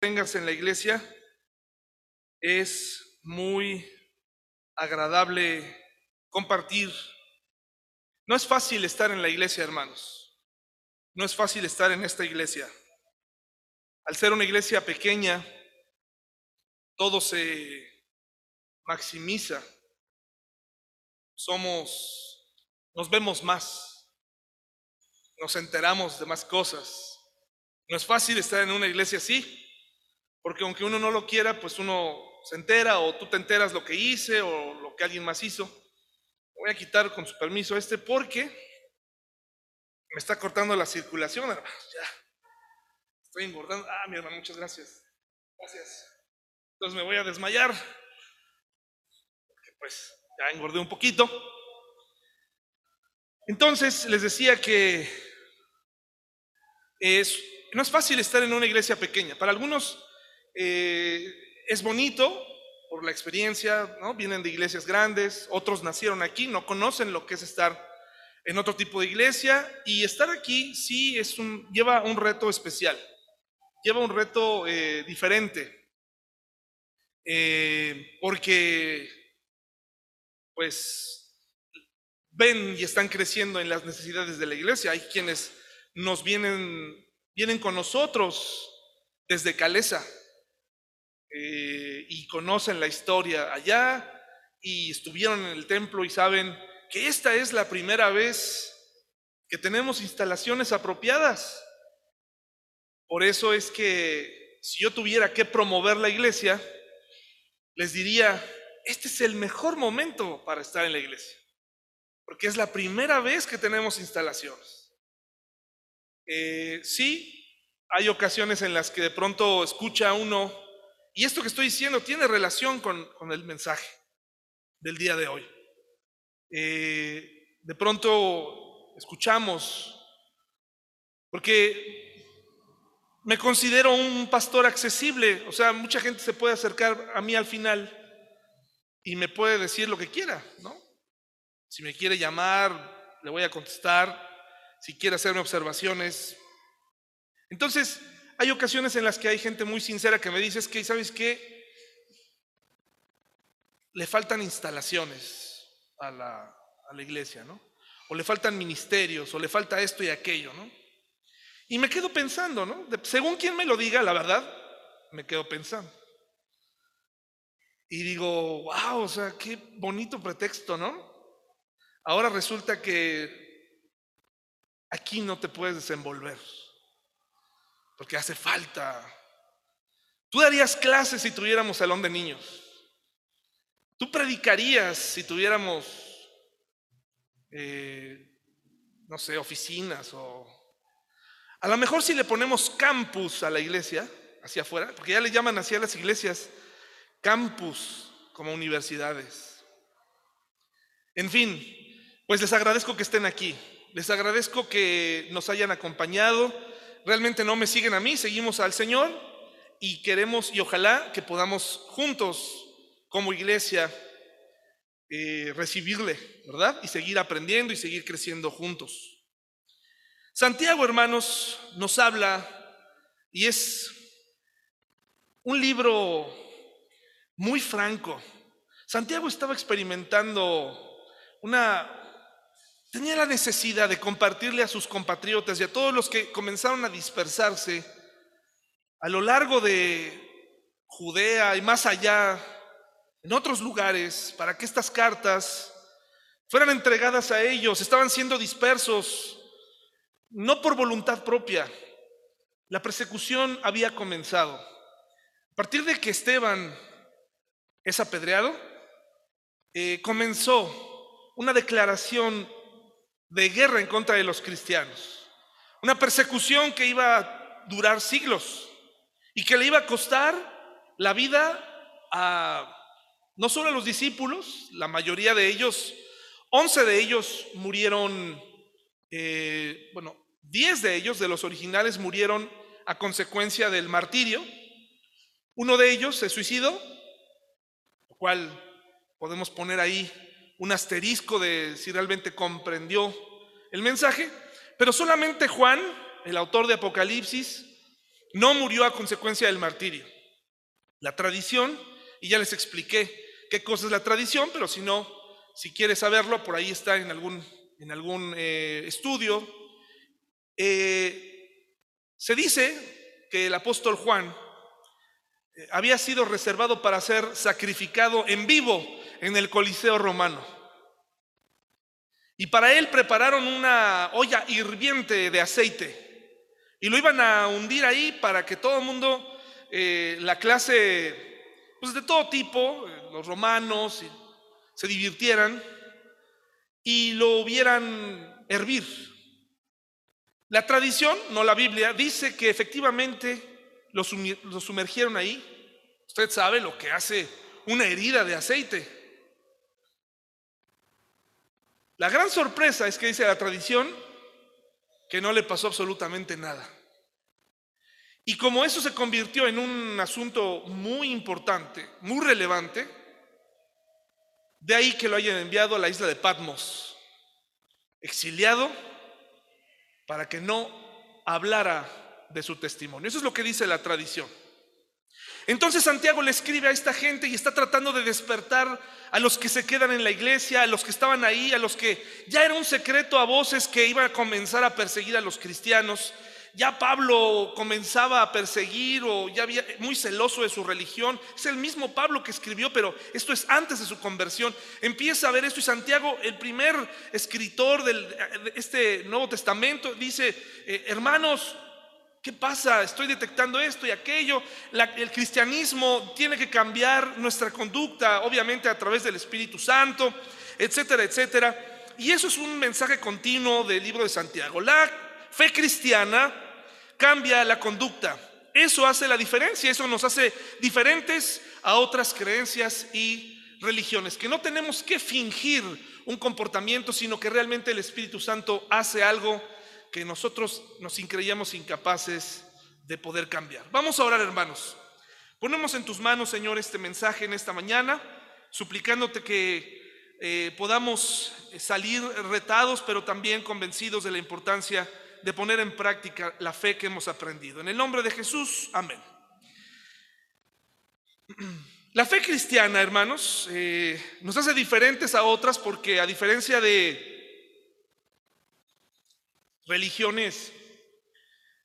tengas en la iglesia, es muy agradable compartir. No es fácil estar en la iglesia, hermanos. No es fácil estar en esta iglesia. Al ser una iglesia pequeña, todo se maximiza. Somos, nos vemos más, nos enteramos de más cosas. No es fácil estar en una iglesia así. Porque aunque uno no lo quiera, pues uno se entera o tú te enteras lo que hice o lo que alguien más hizo. Voy a quitar con su permiso este porque me está cortando la circulación, hermanos. Ya. Estoy engordando. Ah, mi hermano, muchas gracias. Gracias. Entonces me voy a desmayar. Porque pues ya engordé un poquito. Entonces les decía que es, no es fácil estar en una iglesia pequeña. Para algunos eh, es bonito por la experiencia, ¿no? Vienen de iglesias grandes, otros nacieron aquí, no conocen lo que es estar en otro tipo de iglesia y estar aquí sí es un, lleva un reto especial, lleva un reto eh, diferente, eh, porque pues ven y están creciendo en las necesidades de la iglesia. Hay quienes nos vienen, vienen con nosotros desde Caleza, eh, y conocen la historia allá y estuvieron en el templo y saben que esta es la primera vez que tenemos instalaciones apropiadas. Por eso es que si yo tuviera que promover la iglesia, les diría, este es el mejor momento para estar en la iglesia, porque es la primera vez que tenemos instalaciones. Eh, sí, hay ocasiones en las que de pronto escucha uno y esto que estoy diciendo tiene relación con, el mensaje del día de hoy. Eh, de pronto escuchamos, porque me considero un pastor accesible, o sea, mucha gente se puede acercar a mí al final y me puede decir lo que quiera, ¿no? Si me quiere llamar, le voy a contestar, si quiere hacerme observaciones. Entonces, hay ocasiones en las que hay gente muy sincera que me dice, es que, ¿sabes qué? Le faltan instalaciones a la, iglesia, ¿no? O le faltan ministerios, o le falta esto y aquello, ¿no? Y me quedo pensando, ¿no? según quien me lo diga, la verdad, me quedo pensando. Y digo, wow, o sea, qué bonito pretexto, ¿no? Ahora resulta que aquí no te puedes desenvolver porque hace falta. Tú darías clases si tuviéramos salón de niños. Tú predicarías si tuviéramos, eh, no sé, oficinas o... A lo mejor si le ponemos campus a la iglesia, hacia afuera, porque ya le llaman así a las iglesias, campus como universidades. En fin, pues les agradezco que estén aquí. Les agradezco que nos hayan acompañado realmente no me siguen a mí, seguimos al Señor y queremos y ojalá que podamos juntos como iglesia eh, recibirle, ¿verdad? Y seguir aprendiendo y seguir creciendo juntos. Santiago, hermanos, nos habla y es un libro muy franco. Santiago estaba experimentando una tenía la necesidad de compartirle a sus compatriotas y a todos los que comenzaron a dispersarse a lo largo de Judea y más allá, en otros lugares, para que estas cartas fueran entregadas a ellos. Estaban siendo dispersos, no por voluntad propia. La persecución había comenzado. A partir de que Esteban es apedreado, eh, comenzó una declaración de guerra en contra de los cristianos. Una persecución que iba a durar siglos y que le iba a costar la vida a no solo a los discípulos, la mayoría de ellos, 11 de ellos murieron, eh, bueno, 10 de ellos, de los originales, murieron a consecuencia del martirio. Uno de ellos se suicidó, lo cual podemos poner ahí un asterisco de si realmente comprendió el mensaje, pero solamente Juan, el autor de Apocalipsis, no murió a consecuencia del martirio. La tradición, y ya les expliqué qué cosa es la tradición, pero si no, si quieres saberlo, por ahí está en algún, en algún eh, estudio. Eh, se dice que el apóstol Juan eh, había sido reservado para ser sacrificado en vivo en el Coliseo romano. Y para él prepararon una olla hirviente de aceite. Y lo iban a hundir ahí para que todo el mundo, eh, la clase, pues de todo tipo, eh, los romanos, se divirtieran y lo vieran hervir. La tradición, no la Biblia, dice que efectivamente lo sumergieron ahí. Usted sabe lo que hace una herida de aceite. La gran sorpresa es que dice la tradición que no le pasó absolutamente nada. Y como eso se convirtió en un asunto muy importante, muy relevante, de ahí que lo hayan enviado a la isla de Patmos, exiliado para que no hablara de su testimonio. Eso es lo que dice la tradición. Entonces Santiago le escribe a esta gente y está tratando de despertar a los que se quedan en la iglesia, a los que estaban ahí, a los que ya era un secreto a voces que iban a comenzar a perseguir a los cristianos. Ya Pablo comenzaba a perseguir o ya había muy celoso de su religión. Es el mismo Pablo que escribió, pero esto es antes de su conversión. Empieza a ver esto y Santiago, el primer escritor de este Nuevo Testamento, dice, eh, hermanos, ¿Qué pasa? Estoy detectando esto y aquello. el cristianismo tiene que cambiar nuestra conducta, obviamente a través del Espíritu Santo, etcétera, etcétera. Y eso es un mensaje continuo del libro de Santiago. La fe cristiana cambia la conducta. Eso hace la diferencia, eso nos hace diferentes a otras creencias y religiones, que no tenemos que fingir un comportamiento, sino que realmente el Espíritu Santo hace algo que nosotros nos increíamos incapaces de poder cambiar. Vamos a orar, hermanos. Ponemos en tus manos, Señor, este mensaje en esta mañana, suplicándote que eh, podamos salir retados, pero también convencidos de la importancia de poner en práctica la fe que hemos aprendido. En el nombre de Jesús, amén. La fe cristiana, hermanos, eh, nos hace diferentes a otras porque a diferencia de religiones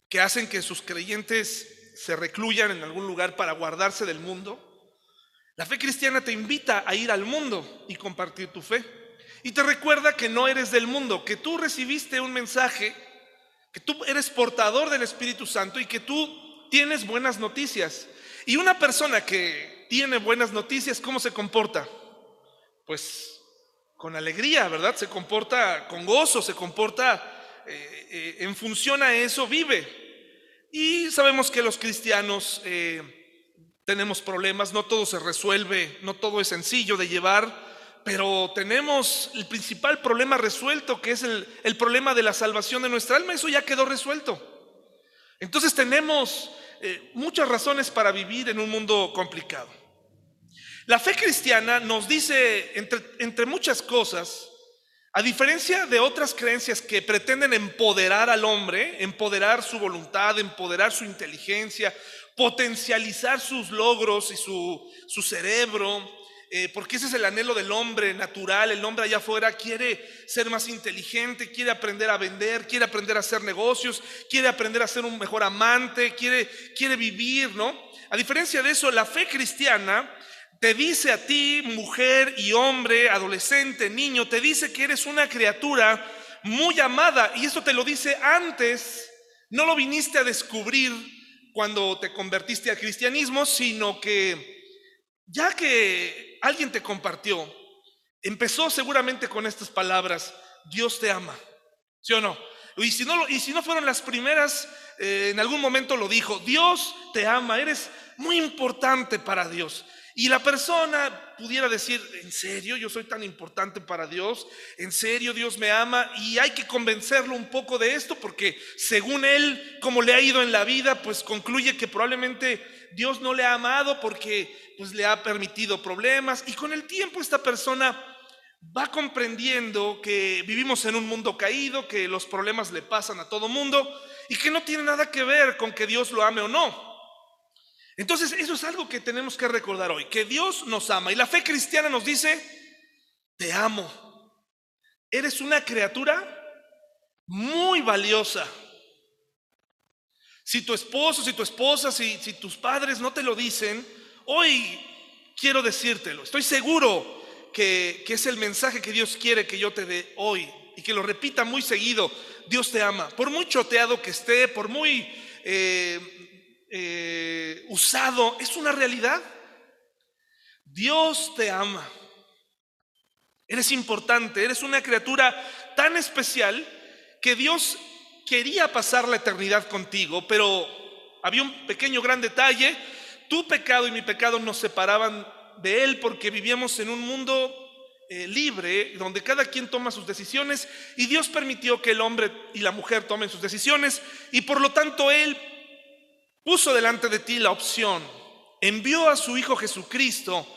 que hacen que sus creyentes se recluyan en algún lugar para guardarse del mundo. La fe cristiana te invita a ir al mundo y compartir tu fe. Y te recuerda que no eres del mundo, que tú recibiste un mensaje, que tú eres portador del Espíritu Santo y que tú tienes buenas noticias. Y una persona que tiene buenas noticias, ¿cómo se comporta? Pues con alegría, ¿verdad? Se comporta con gozo, se comporta eh, eh, en función a eso vive. Y sabemos que los cristianos eh, tenemos problemas, no todo se resuelve, no todo es sencillo de llevar, pero tenemos el principal problema resuelto, que es el, problema de la salvación de nuestra alma, eso ya quedó resuelto. Entonces tenemos muchas razones para vivir en un mundo complicado. La fe cristiana nos dice, entre muchas cosas, a diferencia de otras creencias que pretenden empoderar al hombre, empoderar su voluntad, empoderar su inteligencia, potencializar sus logros y su, cerebro, eh, porque ese es el anhelo del hombre natural, el hombre allá afuera quiere ser más inteligente, quiere aprender a vender, quiere aprender a hacer negocios, quiere aprender a ser un mejor amante, quiere, quiere vivir, ¿no? A diferencia de eso, la fe cristiana te dice a ti, mujer y hombre, adolescente, niño, te dice que eres una criatura muy amada. Y eso te lo dice antes. No lo viniste a descubrir cuando te convertiste al cristianismo, sino que ya que alguien te compartió, empezó seguramente con estas palabras, Dios te ama. ¿Sí o no? Y si no, y si no fueron las primeras, eh, en algún momento lo dijo, Dios te ama, eres muy importante para Dios. Y la persona pudiera decir, ¿en serio yo soy tan importante para Dios? ¿En serio Dios me ama? Y hay que convencerlo un poco de esto porque según él, como le ha ido en la vida, pues concluye que probablemente Dios no le ha amado porque pues le ha permitido problemas. Y con el tiempo esta persona va comprendiendo que vivimos en un mundo caído, que los problemas le pasan a todo mundo y que no tiene nada que ver con que Dios lo ame o no. Entonces, eso es algo que tenemos que recordar hoy, que Dios nos ama. Y la fe cristiana nos dice, te amo. Eres una criatura muy valiosa. Si tu esposo, si tu esposa, si, tus padres no te lo dicen, hoy quiero decírtelo. Estoy seguro que, es el mensaje que Dios quiere que yo te dé hoy y que lo repita muy seguido. Dios te ama. Por muy choteado que esté, por muy eh, eh, usado, es una realidad. Dios te ama. Eres importante, eres una criatura tan especial que Dios quería pasar la eternidad contigo, pero había un pequeño gran detalle. Tu pecado y mi pecado nos separaban de Él porque vivíamos en un mundo eh, libre, donde cada quien toma sus decisiones y Dios permitió que el hombre y la mujer tomen sus decisiones y por lo tanto Él puso delante de ti la opción, envió a su Hijo Jesucristo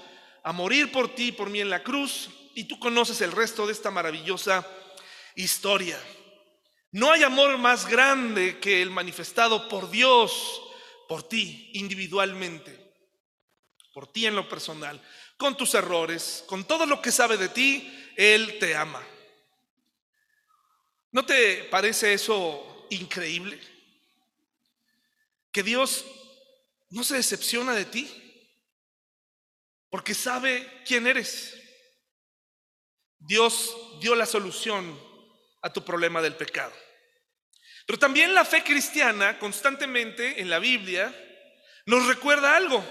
a morir por ti y por mí en la cruz y tú conoces el resto de esta maravillosa historia. No hay amor más grande que el manifestado por Dios, por ti individualmente por ti en lo personal, con tus errores, con todo lo que sabe de ti, Él te ama. ¿No te parece eso increíble? Que Dios no se decepciona de ti porque sabe quién eres. Dios dio la solución a tu problema del pecado. Pero también la fe cristiana constantemente en la Biblia nos recuerda algo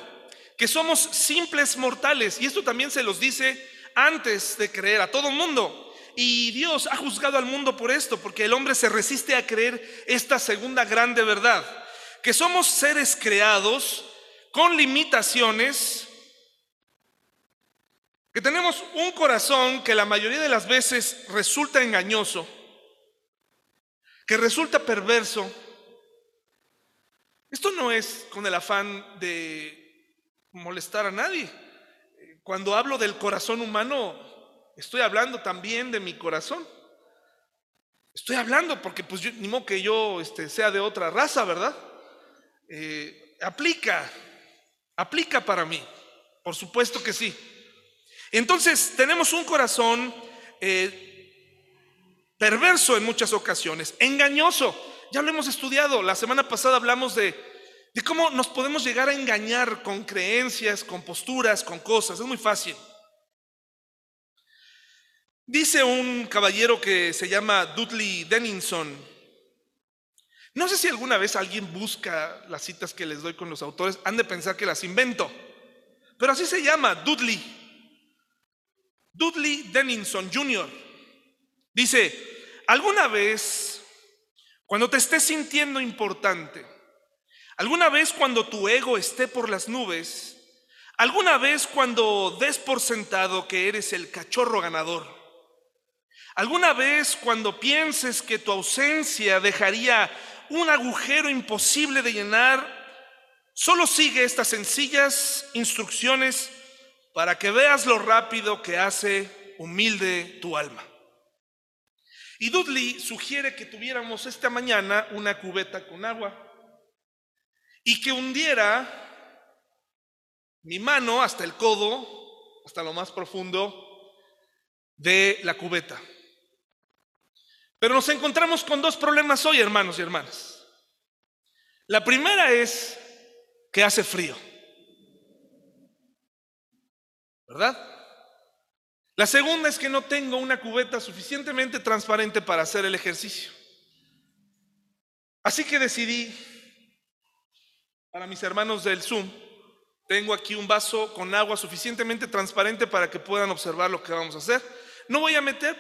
que somos simples mortales. Y esto también se los dice antes de creer a todo el mundo. Y Dios ha juzgado al mundo por esto, porque el hombre se resiste a creer esta segunda grande verdad, que somos seres creados con limitaciones, que tenemos un corazón que la mayoría de las veces resulta engañoso, que resulta perverso. Esto no es con el afán de molestar a nadie. Cuando hablo del corazón humano, estoy hablando también de mi corazón. Estoy hablando porque pues yo, ni modo que yo este, sea de otra raza, ¿verdad? Eh, aplica, aplica para mí, por supuesto que sí. Entonces tenemos un corazón eh, perverso en muchas ocasiones, engañoso. Ya lo hemos estudiado, la semana pasada hablamos de de cómo nos podemos llegar a engañar con creencias, con posturas, con cosas. Es muy fácil. Dice un caballero que se llama Dudley Denninson. No sé si alguna vez alguien busca las citas que les doy con los autores, han de pensar que las invento. Pero así se llama, Dudley. Dudley Denninson Jr. Dice, alguna vez, cuando te estés sintiendo importante, ¿Alguna vez cuando tu ego esté por las nubes? ¿Alguna vez cuando des por sentado que eres el cachorro ganador? ¿Alguna vez cuando pienses que tu ausencia dejaría un agujero imposible de llenar? Solo sigue estas sencillas instrucciones para que veas lo rápido que hace humilde tu alma. Y Dudley sugiere que tuviéramos esta mañana una cubeta con agua y que hundiera mi mano hasta el codo, hasta lo más profundo de la cubeta. Pero nos encontramos con dos problemas hoy, hermanos y hermanas. La primera es que hace frío. ¿Verdad? La segunda es que no tengo una cubeta suficientemente transparente para hacer el ejercicio. Así que decidí para mis hermanos del Zoom, tengo aquí un vaso con agua suficientemente transparente para que puedan observar lo que vamos a hacer. No voy a meter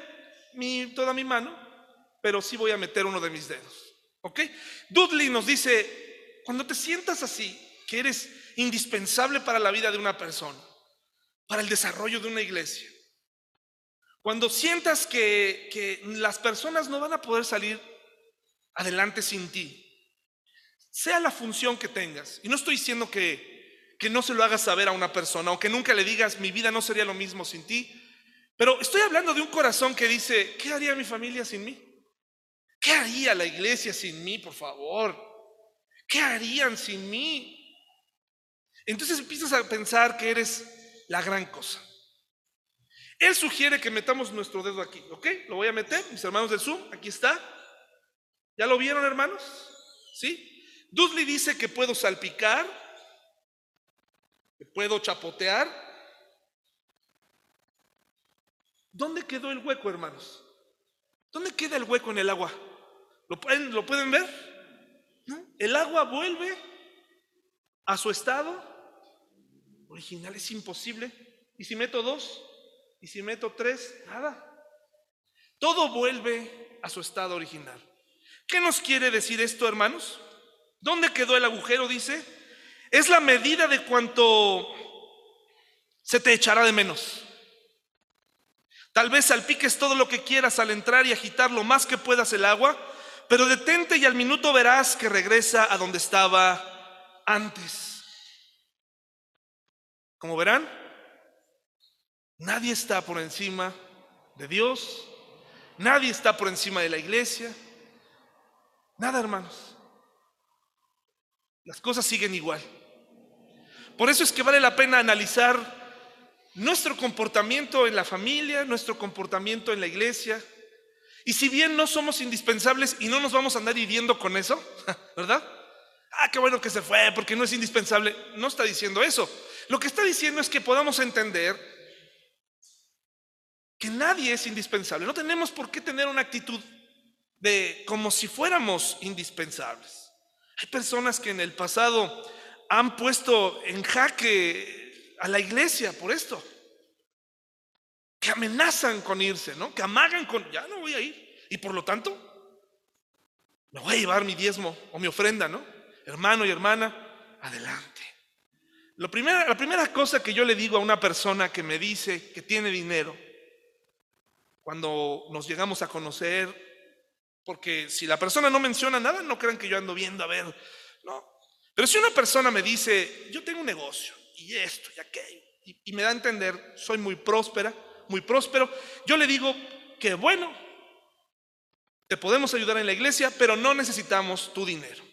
toda mi mano, pero sí voy a meter uno de mis dedos. ¿Ok? Dudley nos dice, cuando te sientas así, que eres indispensable para la vida de una persona, para el desarrollo de una iglesia, cuando sientas que, que las personas no van a poder salir adelante sin ti, sea la función que tengas. Y no estoy diciendo que, que no se lo hagas saber a una persona o que nunca le digas mi vida no sería lo mismo sin ti. Pero estoy hablando de un corazón que dice, ¿qué haría mi familia sin mí? ¿Qué haría la iglesia sin mí, por favor? ¿Qué harían sin mí? Entonces empiezas a pensar que eres la gran cosa. Él sugiere que metamos nuestro dedo aquí, ¿ok? Lo voy a meter, mis hermanos del Zoom, aquí está. ¿Ya lo vieron, hermanos? ¿Sí? Dudley dice que puedo salpicar, que puedo chapotear. ¿Dónde quedó el hueco, hermanos? ¿Dónde queda el hueco en el agua? ¿Lo pueden, ¿lo pueden ver? El agua vuelve a su estado original, es imposible. ¿Y si meto dos? ¿Y si meto tres? Nada. Todo vuelve a su estado original. ¿Qué nos quiere decir esto, hermanos? ¿Dónde quedó el agujero? Dice, es la medida de cuánto se te echará de menos. Tal vez salpiques todo lo que quieras al entrar y agitar lo más que puedas el agua, pero detente y al minuto verás que regresa a donde estaba antes. Como verán, nadie está por encima de Dios, nadie está por encima de la iglesia, nada hermanos. Las cosas siguen igual. Por eso es que vale la pena analizar nuestro comportamiento en la familia, nuestro comportamiento en la iglesia. Y si bien no somos indispensables y no nos vamos a andar hiriendo con eso, ¿verdad? Ah, qué bueno que se fue porque no es indispensable. No está diciendo eso. Lo que está diciendo es que podamos entender que nadie es indispensable. No tenemos por qué tener una actitud de como si fuéramos indispensables. Hay personas que en el pasado han puesto en jaque a la iglesia por esto. Que amenazan con irse, ¿no? Que amagan con, ya no voy a ir. Y por lo tanto, me voy a llevar mi diezmo o mi ofrenda, ¿no? Hermano y hermana, adelante la primera cosa que yo le digo a una persona que me dice que tiene dinero, cuando nos llegamos a conocer, porque si la persona no menciona nada, no crean que yo ando viendo a ver, no. Pero si una persona me dice, yo tengo un negocio y esto y aquello, y, y me da a entender, soy muy próspera, muy próspero, yo le digo que bueno, te podemos ayudar en la iglesia, pero no necesitamos tu dinero.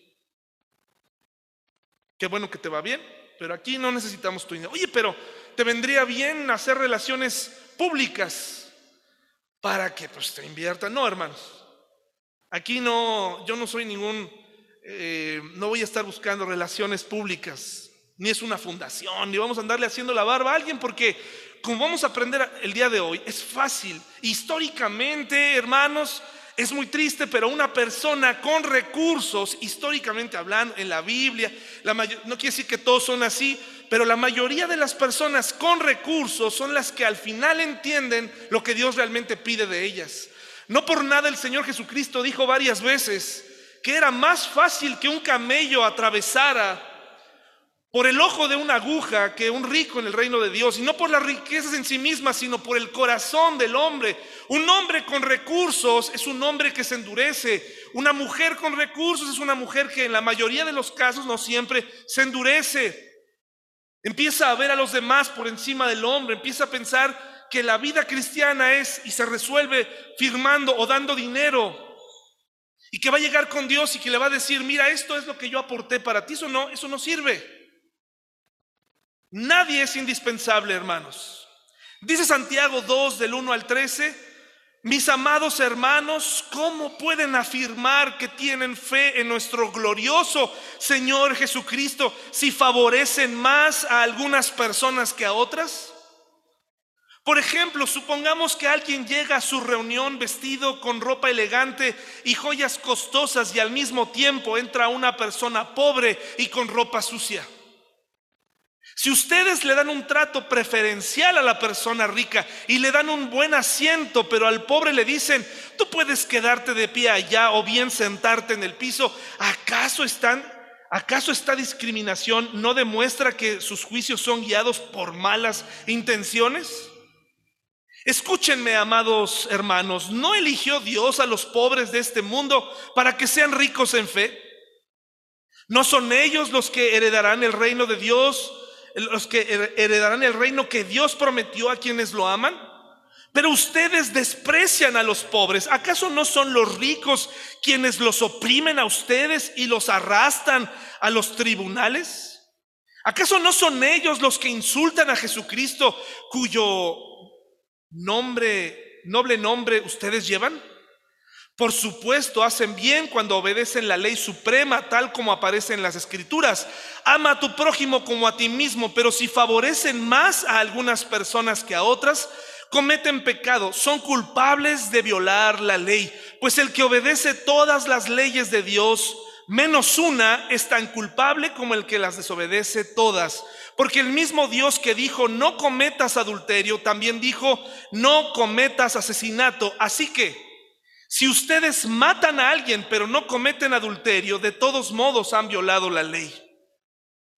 Qué bueno que te va bien, pero aquí no necesitamos tu dinero. Oye, pero te vendría bien hacer relaciones públicas para que pues te inviertan. No, hermanos. Aquí no, yo no soy ningún, eh, no voy a estar buscando relaciones públicas, ni es una fundación, ni vamos a andarle haciendo la barba a alguien, porque como vamos a aprender el día de hoy, es fácil. Históricamente, hermanos, es muy triste, pero una persona con recursos, históricamente hablando, en la Biblia, no quiere decir que todos son así, pero la mayoría de las personas con recursos son las que al final entienden lo que Dios realmente pide de ellas. No por nada el Señor Jesucristo dijo varias veces que era más fácil que un camello atravesara por el ojo de una aguja que un rico en el reino de Dios, y no por las riquezas en sí mismas, sino por el corazón del hombre. Un hombre con recursos es un hombre que se endurece. Una mujer con recursos es una mujer que en la mayoría de los casos no siempre se endurece. Empieza a ver a los demás por encima del hombre, empieza a pensar que la vida cristiana es y se resuelve firmando o dando dinero. Y que va a llegar con Dios y que le va a decir, mira, esto es lo que yo aporté para ti, eso no, eso no sirve. Nadie es indispensable, hermanos. Dice Santiago 2 del 1 al 13, mis amados hermanos, ¿cómo pueden afirmar que tienen fe en nuestro glorioso Señor Jesucristo si favorecen más a algunas personas que a otras? Por ejemplo, supongamos que alguien llega a su reunión vestido con ropa elegante y joyas costosas y al mismo tiempo entra una persona pobre y con ropa sucia. Si ustedes le dan un trato preferencial a la persona rica y le dan un buen asiento, pero al pobre le dicen, tú puedes quedarte de pie allá o bien sentarte en el piso, ¿acaso están ¿Acaso esta discriminación no demuestra que sus juicios son guiados por malas intenciones? Escúchenme, amados hermanos, ¿no eligió Dios a los pobres de este mundo para que sean ricos en fe? ¿No son ellos los que heredarán el reino de Dios? Los que heredarán el reino que Dios prometió a quienes lo aman. Pero ustedes desprecian a los pobres. ¿Acaso no son los ricos quienes los oprimen a ustedes y los arrastran a los tribunales? ¿Acaso no son ellos los que insultan a Jesucristo cuyo nombre, noble nombre ustedes llevan? Por supuesto, hacen bien cuando obedecen la ley suprema, tal como aparece en las escrituras. Ama a tu prójimo como a ti mismo, pero si favorecen más a algunas personas que a otras, cometen pecado, son culpables de violar la ley. Pues el que obedece todas las leyes de Dios, menos una, es tan culpable como el que las desobedece todas. Porque el mismo Dios que dijo, no cometas adulterio, también dijo, no cometas asesinato. Así que, si ustedes matan a alguien pero no cometen adulterio, de todos modos han violado la ley.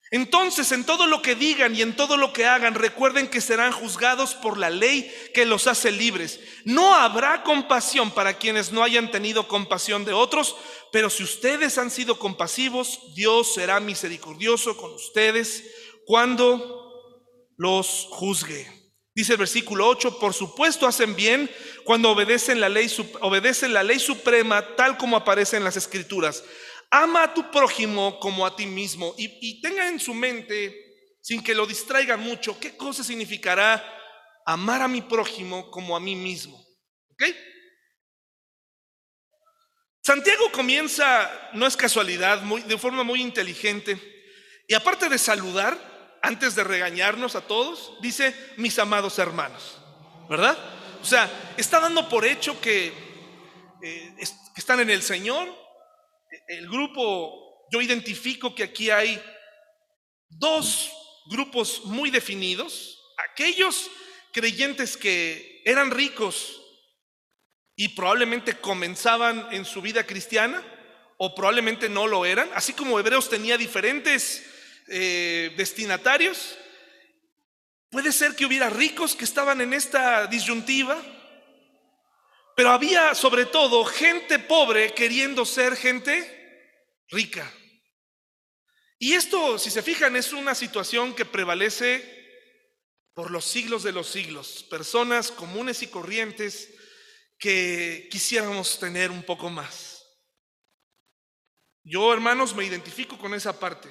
Entonces, en todo lo que digan y en todo lo que hagan, recuerden que serán juzgados por la ley que los hace libres. No habrá compasión para quienes no hayan tenido compasión de otros, pero si ustedes han sido compasivos, Dios será misericordioso con ustedes cuando los juzgue. Dice el versículo 8, por supuesto hacen bien cuando obedecen la ley, obedecen la ley suprema tal como aparece en las escrituras. Ama a tu prójimo como a ti mismo y, tenga en su mente, sin que lo distraiga mucho, qué cosa significará amar a mi prójimo como a mí mismo. Santiago comienza, no es casualidad, de forma muy inteligente. Y aparte de saludar, antes de regañarnos a todos, dice, mis amados hermanos, ¿verdad? O sea, está dando por hecho que, eh, que están en el Señor. El grupo, yo identifico que aquí hay dos grupos muy definidos. Aquellos creyentes que eran ricos y probablemente comenzaban en su vida cristiana o probablemente no lo eran, así como Hebreos tenía diferentes eh, destinatarios. Puede ser que hubiera ricos que estaban en esta disyuntiva, pero había sobre todo gente pobre queriendo ser gente rica. Y esto, si se fijan, es una situación que prevalece por los siglos de los siglos. Personas comunes y corrientes que quisiéramos tener un poco más. Yo, hermanos, me identifico con esa parte.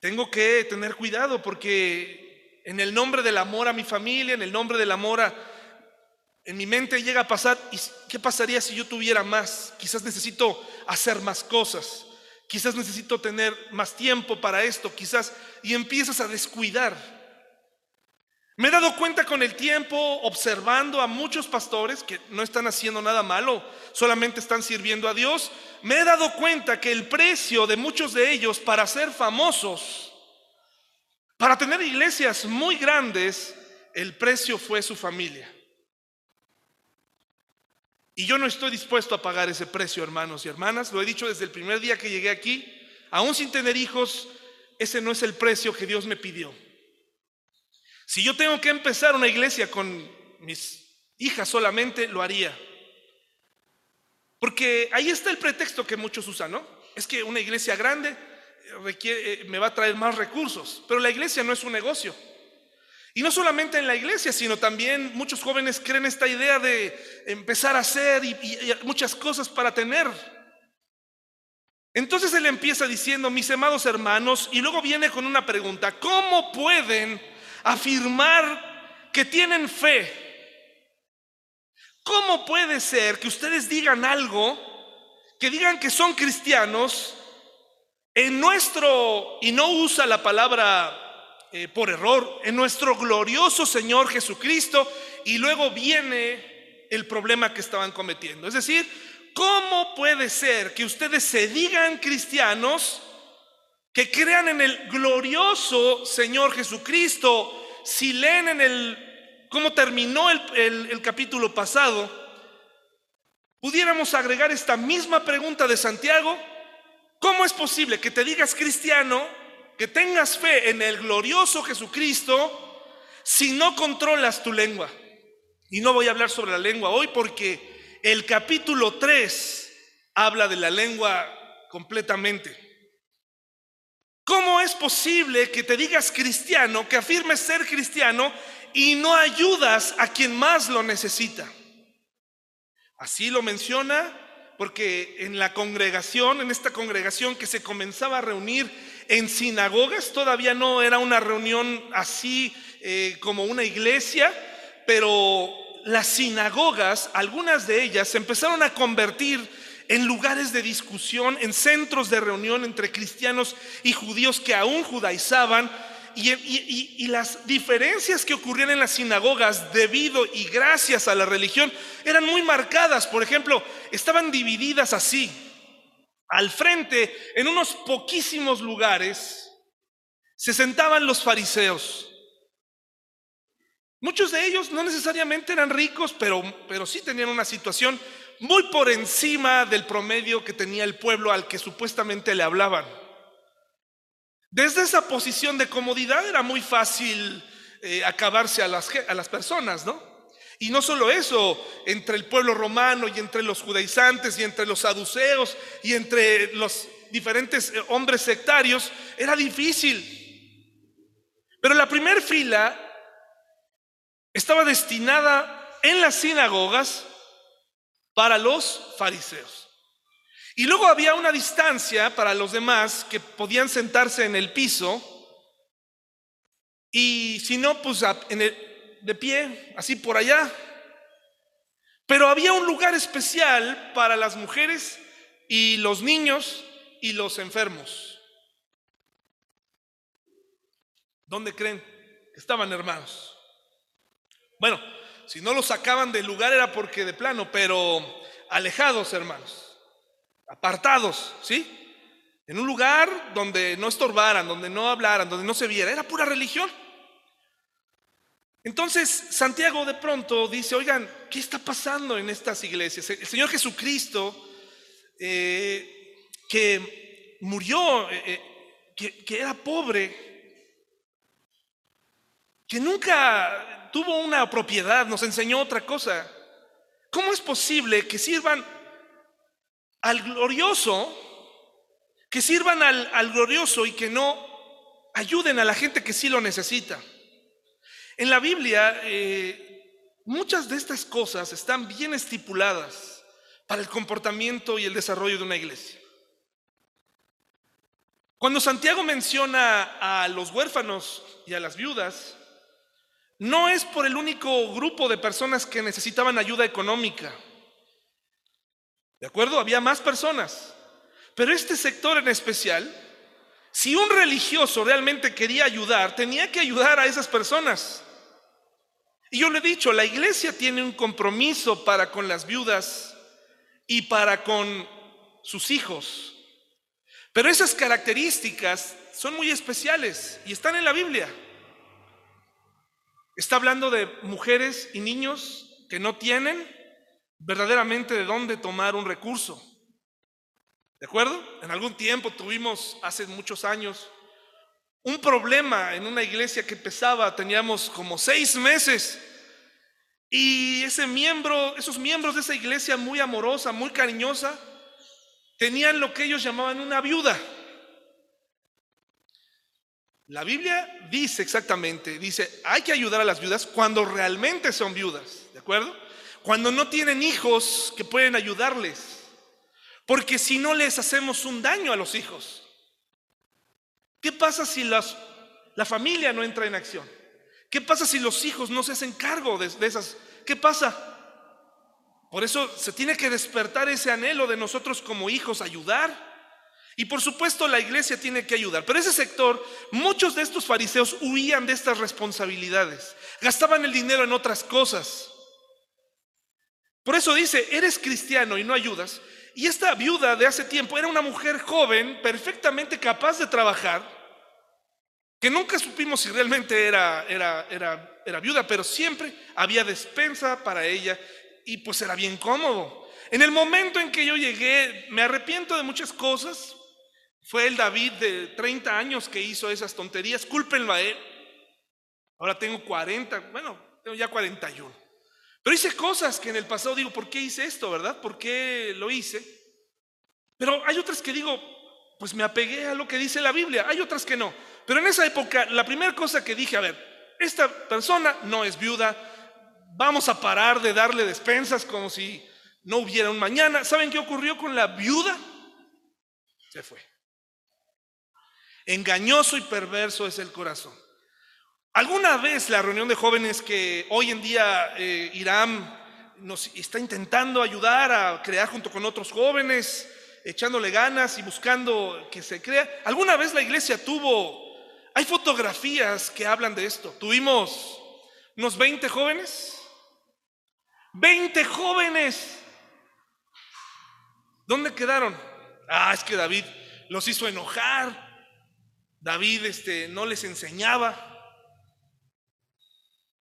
Tengo que tener cuidado porque en el nombre del amor a mi familia, en el nombre del amor a... En mi mente llega a pasar, ¿y qué pasaría si yo tuviera más? Quizás necesito hacer más cosas, quizás necesito tener más tiempo para esto, quizás, y empiezas a descuidar. Me he dado cuenta con el tiempo, observando a muchos pastores que no están haciendo nada malo, solamente están sirviendo a Dios, me he dado cuenta que el precio de muchos de ellos para ser famosos, para tener iglesias muy grandes, el precio fue su familia. Y yo no estoy dispuesto a pagar ese precio, hermanos y hermanas. Lo he dicho desde el primer día que llegué aquí. Aún sin tener hijos, ese no es el precio que Dios me pidió. Si yo tengo que empezar una iglesia con mis hijas solamente, lo haría. Porque ahí está el pretexto que muchos usan, ¿no? Es que una iglesia grande requiere, eh, me va a traer más recursos, pero la iglesia no es un negocio. Y no solamente en la iglesia, sino también muchos jóvenes creen esta idea de empezar a hacer y, muchas cosas para tener. Entonces él empieza diciendo, mis amados hermanos, y luego viene con una pregunta, ¿cómo pueden afirmar que tienen fe ¿Cómo puede ser que ustedes digan algo, que digan que son cristianos, en nuestro, y no usa la palabra eh, por error, en nuestro glorioso Señor Jesucristo, y luego viene el problema que estaban cometiendo? Es decir, ¿cómo puede ser que ustedes se digan cristianos, que crean en el glorioso Señor Jesucristo, si leen en el cómo terminó el, capítulo pasado, pudiéramos agregar esta misma pregunta de Santiago. ¿Cómo es posible que te digas cristiano, que tengas fe en el glorioso Jesucristo, si no controlas tu lengua? Y no voy a hablar sobre la lengua hoy porque el capítulo 3 habla de la lengua completamente. ¿Cómo es posible que te digas cristiano, que afirmes ser cristiano y no ayudas a quien más lo necesita. Así lo menciona porque en la congregación, en esta congregación que se comenzaba a reunir en sinagogas, todavía no era una reunión así eh, como una iglesia, pero las sinagogas, algunas de ellas, se empezaron a convertir en lugares de discusión, en centros de reunión entre cristianos y judíos que aún judaizaban. Y, las diferencias que ocurrían en las sinagogas debido y gracias a la religión eran muy marcadas. Por ejemplo, estaban divididas así. Al frente, en unos poquísimos lugares, se sentaban los fariseos. Muchos de ellos no necesariamente eran ricos, pero, pero sí tenían una situación muy por encima del promedio que tenía el pueblo al que supuestamente le hablaban. Desde esa posición de comodidad era muy fácil eh, acabarse a las, a las personas, ¿no? Y no solo eso, entre el pueblo romano y entre los judaizantes y entre los saduceos y entre los diferentes eh, hombres sectarios, era difícil. Pero la primera fila estaba destinada en las sinagogas para los fariseos. Y luego había una distancia para los demás que podían sentarse en el piso y si no, pues de pie, así por allá. Pero había un lugar especial para las mujeres y los niños y los enfermos. ¿Dónde creen que estaban hermanos? Bueno, si no los sacaban del lugar era porque de plano, pero alejados, hermanos, apartados, ¿sí? En un lugar donde no estorbaran, donde no hablaran, donde no se viera, era pura religión. Entonces Santiago de pronto dice, oigan, ¿qué está pasando en estas iglesias? El Señor Jesucristo, eh, que murió, eh, eh, que era pobre, que nunca tuvo una propiedad, nos enseñó otra cosa. ¿Cómo es posible que sirvan al glorioso, que sirvan al, glorioso y que no ayuden a la gente que sí lo necesita? En la Biblia, eh, muchas de estas cosas están bien estipuladas para el comportamiento y el desarrollo de una iglesia. Cuando Santiago menciona a los huérfanos y a las viudas, no es por el único grupo de personas que necesitaban ayuda económica. ¿De acuerdo? Había más personas. Pero este sector en especial, si un religioso realmente quería ayudar, tenía que ayudar a esas personas. Y yo le he dicho, la iglesia tiene un compromiso para con las viudas y para con sus hijos. Pero esas características son muy especiales y están en la Biblia. Está hablando de mujeres y niños que no tienen verdaderamente de dónde tomar un recurso. ¿De acuerdo? En algún tiempo tuvimos, hace muchos años, un problema en una iglesia que pesaba, teníamos como seis meses. Y ese miembro, esos miembros de esa iglesia muy amorosa, muy cariñosa, tenían lo que ellos llamaban una viuda. La Biblia dice exactamente, dice, hay que ayudar a las viudas cuando realmente son viudas, ¿de acuerdo? Cuando no tienen hijos que pueden ayudarles, porque si no les hacemos un daño a los hijos. ¿Qué pasa si la familia no entra en acción? ¿Qué pasa si los hijos no se hacen cargo de, de esas? ¿Qué pasa? Por eso se tiene que despertar ese anhelo de nosotros como hijos, ayudar y por supuesto la iglesia tiene que ayudar. Pero ese sector, muchos de estos fariseos huían de estas responsabilidades. Gastaban el dinero en otras cosas. Por eso dice, eres cristiano y no ayudas. Y esta viuda de hace tiempo era una mujer joven, perfectamente capaz de trabajar, que nunca supimos si realmente era, era, era, viuda, pero siempre había despensa para ella y pues era bien cómodo. En el momento en que yo llegué, me arrepiento de muchas cosas, fue el David de 30 años que hizo esas tonterías, cúlpenlo a él. Ahora tengo 40, bueno, tengo ya 41. Pero hice cosas que en el pasado digo, ¿por qué hice esto, verdad? ¿Por qué lo hice? Pero hay otras que digo, pues me apegué a lo que dice la Biblia. Hay otras que no. Pero en esa época, la primera cosa que dije, a ver, esta persona no es viuda, vamos a parar de darle despensas como si no hubiera un mañana. ¿Saben qué ocurrió con la viuda? Se fue. Engañoso y perverso es el corazón. ¿Alguna vez la reunión de jóvenes que hoy en día eh, Irán nos está intentando ayudar a crear junto con otros jóvenes, echándole ganas y buscando que se crea? ¿Alguna vez la iglesia tuvo, hay fotografías que hablan de esto? Tuvimos unos 20 jóvenes 20 jóvenes. ¿Dónde quedaron? Ah, es que David los hizo enojar. David este, no les enseñaba.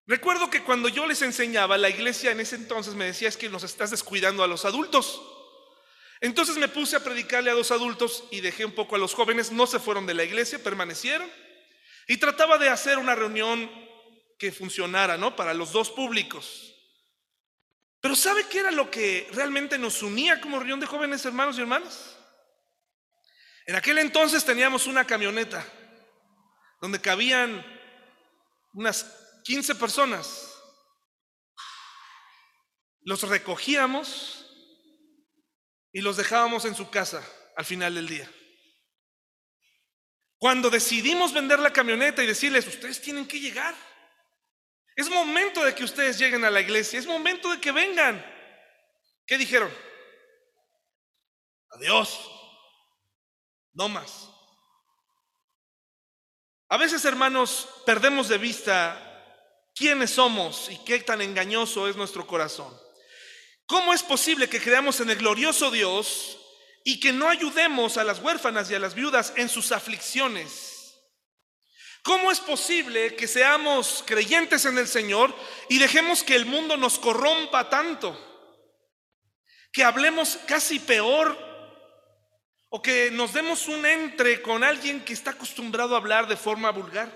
Recuerdo que cuando yo les enseñaba, la iglesia en ese entonces me decía es que nos estás descuidando a los adultos. Entonces me puse a predicarle a los adultos y dejé un poco a los jóvenes. No se fueron de la iglesia, permanecieron. Y trataba de hacer una reunión que funcionara, ¿no? Para los dos públicos. Pero ¿sabe qué era lo que realmente nos unía como reunión de jóvenes hermanos y hermanas? En aquel entonces teníamos una camioneta donde cabían unas 15 personas. Los recogíamos y los dejábamos en su casa al final del día. Cuando decidimos vender la camioneta y decirles, ustedes tienen que llegar, es momento de que ustedes lleguen a la iglesia, es momento de que vengan. ¿Qué dijeron? Adiós. No más. A veces, hermanos, perdemos de vista quiénes somos y qué tan engañoso es nuestro corazón. ¿Cómo es posible que creamos en el glorioso Dios y que no ayudemos a las huérfanas y a las viudas en sus aflicciones? ¿Cómo es posible que seamos creyentes en el Señor y dejemos que el mundo nos corrompa tanto? Que hablemos casi peor que nos demos un entre con alguien que está acostumbrado a hablar de forma vulgar.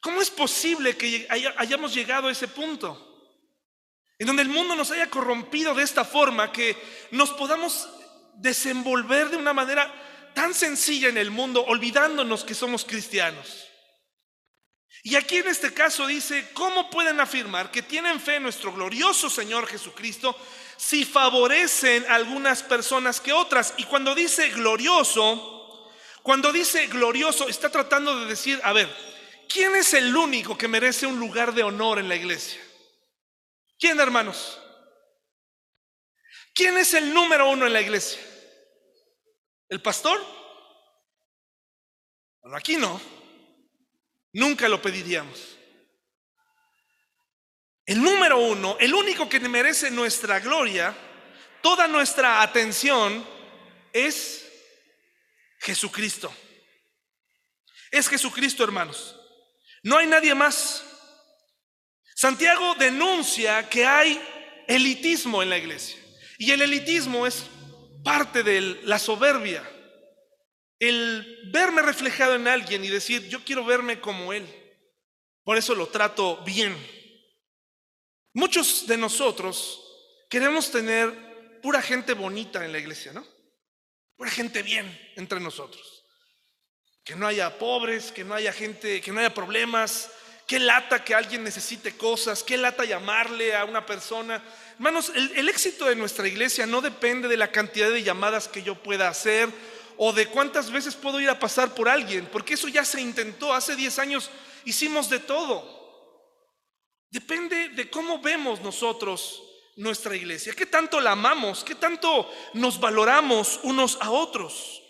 ¿Cómo es posible que hayamos llegado a ese punto? En donde el mundo nos haya corrompido de esta forma que nos podamos desenvolver de una manera tan sencilla en el mundo, olvidándonos que somos cristianos. Y aquí en este caso dice, ¿cómo pueden afirmar que tienen fe en nuestro glorioso Señor Jesucristo si favorecen a algunas personas que otras? Y cuando dice glorioso, cuando dice glorioso, está tratando de decir, a ver, ¿quién es el único que merece un lugar de honor en la iglesia? ¿Quién, hermanos? ¿Quién es el número uno en la iglesia? ¿El pastor? Bueno, aquí no. Nunca lo pediríamos. El número uno, el único que merece nuestra gloria, toda nuestra atención, es Jesucristo. Es Jesucristo, hermanos. No hay nadie más. Santiago denuncia que hay elitismo en la iglesia. Y el elitismo es parte de la soberbia. El verme reflejado en alguien y decir, yo quiero verme como él. Por eso lo trato bien. Muchos de nosotros queremos tener pura gente bonita en la iglesia, ¿no? Pura gente bien entre nosotros. Que no haya pobres, que no haya gente, que no haya problemas. Qué lata que alguien necesite cosas, qué lata llamarle a una persona. Hermanos, el, éxito de nuestra iglesia no depende de la cantidad de llamadas que yo pueda hacer o de cuántas veces puedo ir a pasar por alguien, porque eso ya se intentó. Hace 10 años hicimos de todo. Depende de cómo vemos nosotros nuestra iglesia, qué tanto la amamos, qué tanto nos valoramos unos a otros.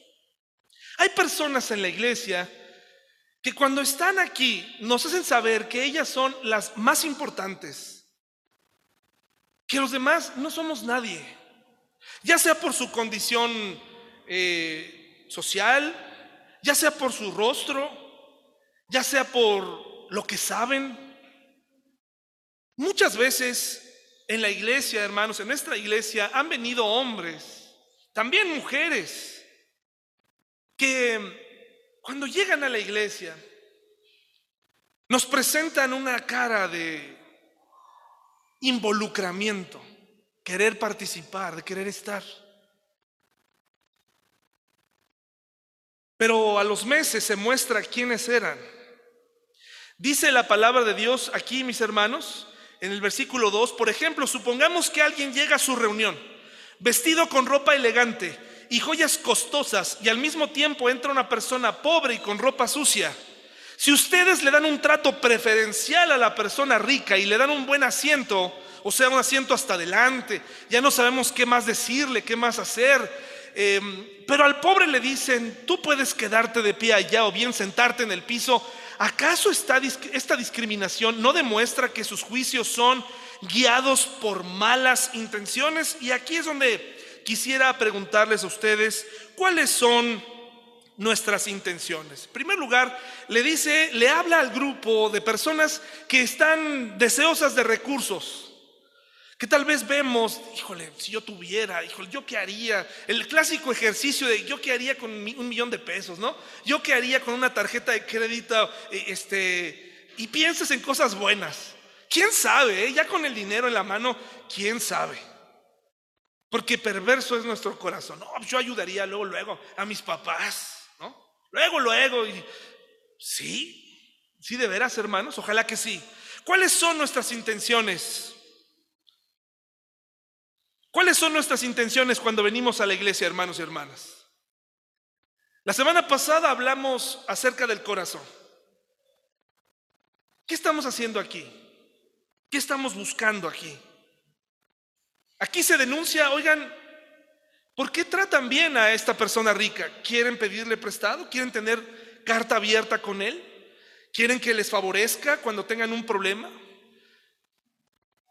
Hay personas en la iglesia que cuando están aquí nos hacen saber que ellas son las más importantes que los demás no somos nadie, ya sea por su condición eh, social, ya sea por su rostro, ya sea por lo que saben. Muchas veces en la iglesia, hermanos, en nuestra iglesia han venido hombres, también mujeres, que cuando llegan a la iglesia nos presentan una cara de involucramiento, querer participar, de querer estar. Pero a los meses se muestra quiénes eran. Dice la palabra de Dios aquí, mis hermanos, en el versículo 2, por ejemplo, supongamos que alguien llega a su reunión vestido con ropa elegante y joyas costosas y al mismo tiempo entra una persona pobre y con ropa sucia. Si ustedes le dan un trato preferencial a la persona rica y le dan un buen asiento, o sea, un asiento hasta adelante, ya no sabemos qué más decirle, qué más hacer, em, pero al pobre le dicen, tú puedes quedarte de pie allá o bien sentarte en el piso. ¿Acaso esta, esta discriminación no demuestra que sus juicios son guiados por malas intenciones? Y aquí es donde quisiera preguntarles a ustedes, ¿cuáles son nuestras intenciones. En primer lugar, le dice, le habla al grupo de personas que están deseosas de recursos. Que tal vez vemos, híjole, si yo tuviera, híjole, yo qué haría. El clásico ejercicio de yo qué haría con un millón de pesos, ¿no? Yo qué haría con una tarjeta de crédito, eh, este, y piensas en cosas buenas. ¿Quién sabe? Eh? Ya con el dinero en la mano, ¿quién sabe? Porque perverso es nuestro corazón. No, yo ayudaría luego, luego a mis papás. Luego, luego, y sí, sí de veras, hermanos, ojalá que sí. ¿Cuáles son nuestras intenciones? ¿Cuáles son nuestras intenciones cuando venimos a la iglesia, hermanos y hermanas? La semana pasada hablamos acerca del corazón. ¿Qué estamos haciendo aquí? ¿Qué estamos buscando aquí? Aquí se denuncia, oigan, ¿Por qué tratan bien a esta persona rica? ¿Quieren pedirle prestado? ¿Quieren tener carta abierta con él? ¿Quieren que les favorezca cuando tengan un problema?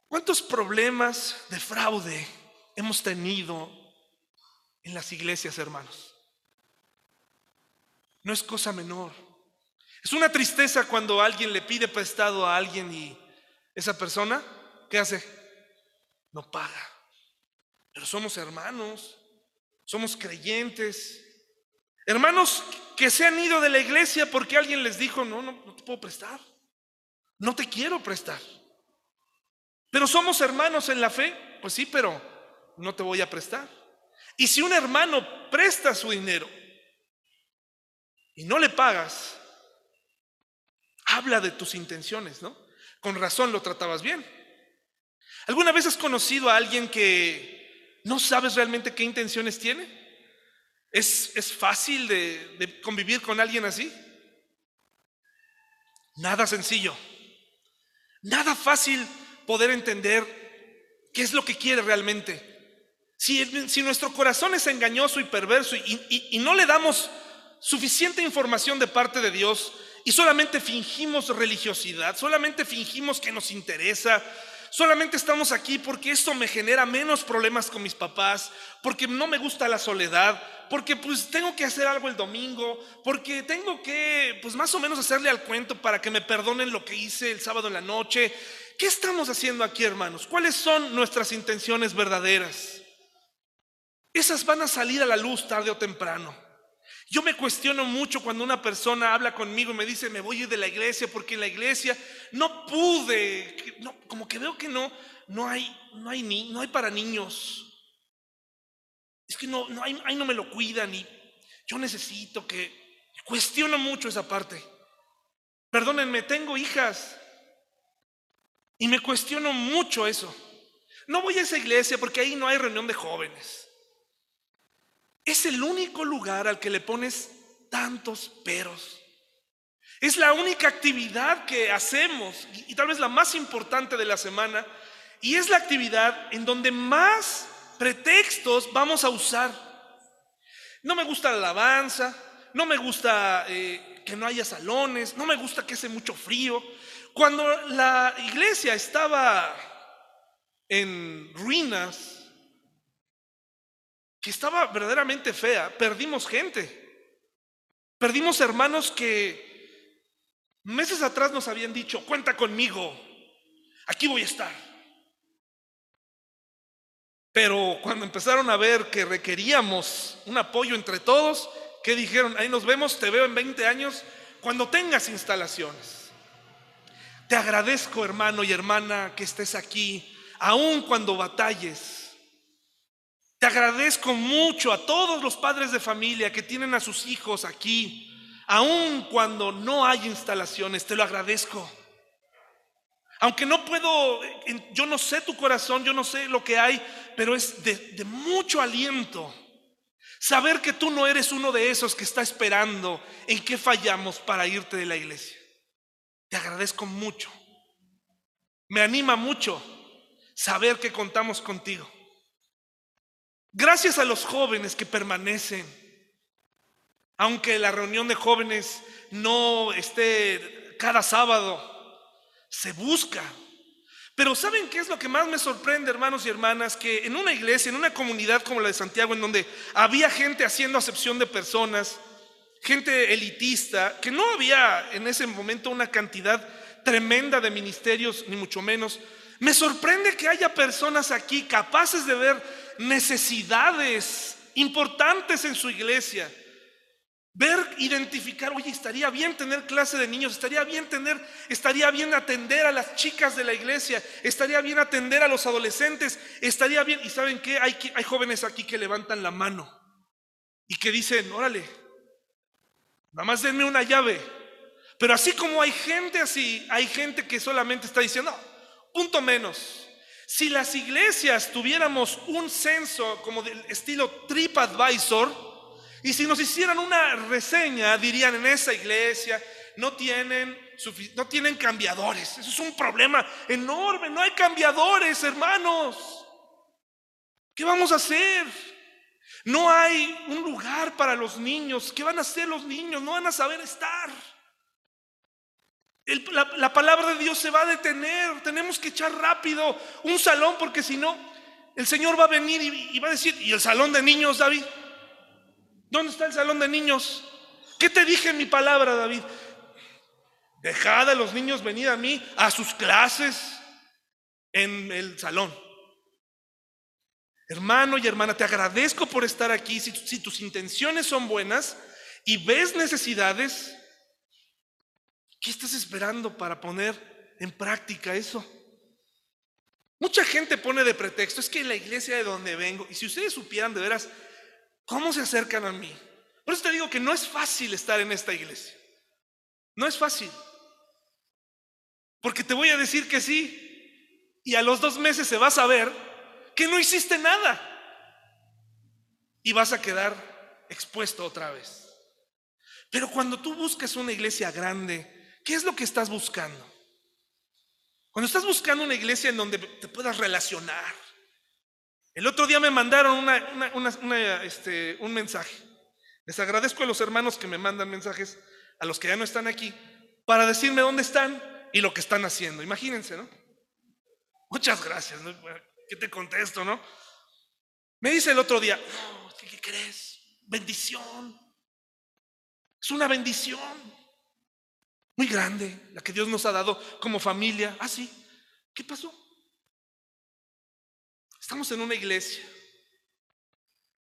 ¿Cuántos problemas de fraude hemos tenido en las iglesias, hermanos? No es cosa menor. Es una tristeza cuando alguien le pide prestado a alguien y esa persona, ¿qué hace? No paga. Pero somos hermanos somos creyentes. Hermanos que se han ido de la iglesia porque alguien les dijo, no, no, no te puedo prestar. No te quiero prestar. Pero somos hermanos en la fe. Pues sí, pero no te voy a prestar. Y si un hermano presta su dinero y no le pagas, habla de tus intenciones, ¿no? Con razón lo tratabas bien. ¿Alguna vez has conocido a alguien que ¿No sabes realmente qué intenciones tiene? ¿Es, fácil de, de convivir con alguien así? Nada sencillo. Nada fácil poder entender qué es lo que quiere realmente. Si, nuestro corazón es engañoso y perverso y, y, no le damos suficiente información de parte de Dios y solamente fingimos religiosidad, solamente fingimos que nos interesa, Solamente estamos aquí porque esto me genera menos problemas con mis papás, porque no me gusta la soledad, porque pues tengo que hacer algo el domingo, porque tengo que pues más o menos hacerle al cuento para que me perdonen lo que hice el sábado en la noche. ¿Qué estamos haciendo aquí, hermanos? ¿Cuáles son nuestras intenciones verdaderas? Esas van a salir a la luz tarde o temprano. Yo me cuestiono mucho cuando una persona habla conmigo y me dice, me voy a ir de la iglesia porque en la iglesia no pude, como que veo que no, no hay, no hay, ni, no hay para niños. Es que no, no, ahí, no me lo cuidan y yo necesito que, cuestiono mucho esa parte. Perdónenme, tengo hijas y me cuestiono mucho eso. No voy a esa iglesia porque ahí no hay reunión de jóvenes. Es el único lugar al que le pones tantos peros. Es la única actividad que hacemos y tal vez la más importante de la semana y es la actividad en donde más pretextos vamos a usar. No me gusta la alabanza, no me gusta eh, que no haya salones, no me gusta que hace mucho frío. Cuando la iglesia estaba en ruinas, que estaba verdaderamente fea, perdimos gente. Perdimos hermanos que meses atrás nos habían dicho, cuenta conmigo, aquí voy a estar. Pero cuando empezaron a ver que requeríamos un apoyo entre todos, ¿qué dijeron? Ahí nos vemos, te veo en 20 años, cuando tengas instalaciones. Te agradezco, hermano y hermana, que estés aquí, aun cuando batalles te agradezco mucho a todos los padres de familia que tienen a sus hijos aquí, aun cuando no hay instalaciones, te lo agradezco. Aunque no puedo, yo no sé tu corazón, yo no sé lo que hay, pero es de, de mucho aliento saber que tú no eres uno de esos que está esperando en qué fallamos para irte de la iglesia. Te agradezco mucho. Me anima mucho saber que contamos contigo. Gracias a los jóvenes que permanecen, aunque la reunión de jóvenes no esté cada sábado, se busca. Pero ¿saben qué es lo que más me sorprende, hermanos y hermanas? Que en una iglesia, en una comunidad como la de Santiago, en donde había gente haciendo acepción de personas, gente elitista, que no había en ese momento una cantidad tremenda de ministerios, ni mucho menos, me sorprende que haya personas aquí capaces de ver necesidades importantes en su iglesia. Ver, identificar, oye, estaría bien tener clase de niños, estaría bien tener, estaría bien atender a las chicas de la iglesia, estaría bien atender a los adolescentes, estaría bien, y saben qué, hay, hay jóvenes aquí que levantan la mano y que dicen, órale, nada más denme una llave. Pero así como hay gente así, hay gente que solamente está diciendo, punto menos, si las iglesias tuviéramos un censo como del estilo TripAdvisor, y si nos hicieran una reseña, dirían en esa iglesia no tienen, no tienen cambiadores. Eso es un problema enorme. No hay cambiadores, hermanos. ¿Qué vamos a hacer? No hay un lugar para los niños. ¿Qué van a hacer los niños? No van a saber estar la, palabra de Dios se va a detener. Tenemos que echar rápido un salón porque si no, el Señor va a venir y, va a decir, ¿y el salón de niños, David? ¿Dónde está el salón de niños? ¿Qué te dije en mi palabra, David? Dejad a los niños venir a mí a sus clases en el salón. Hermano y hermana, te agradezco por estar aquí. si tus intenciones son buenas y ves necesidades, ¿Qué estás esperando para poner en práctica eso? Mucha gente pone de pretexto, es que la iglesia de donde vengo, y si ustedes supieran de veras cómo se acercan a mí, por eso te digo que no es fácil estar en esta iglesia. No es fácil. Porque te voy a decir que sí, y a los dos meses se va a saber que no hiciste nada. Y vas a quedar expuesto otra vez. Pero cuando tú buscas una iglesia grande, ¿Qué es lo que estás buscando? Cuando estás buscando una iglesia en donde te puedas relacionar. El otro día me mandaron este, un mensaje. Les agradezco a los hermanos que me mandan mensajes, a los que ya no están aquí, para decirme dónde están y lo que están haciendo. Imagínense, ¿no? Muchas gracias. ¿Qué te contesto, no? Me dice el otro día, ¿qué crees? Bendición. Es una bendición muy grande, la que Dios nos ha dado como familia. Ah, sí. ¿Qué pasó? Estamos en una iglesia.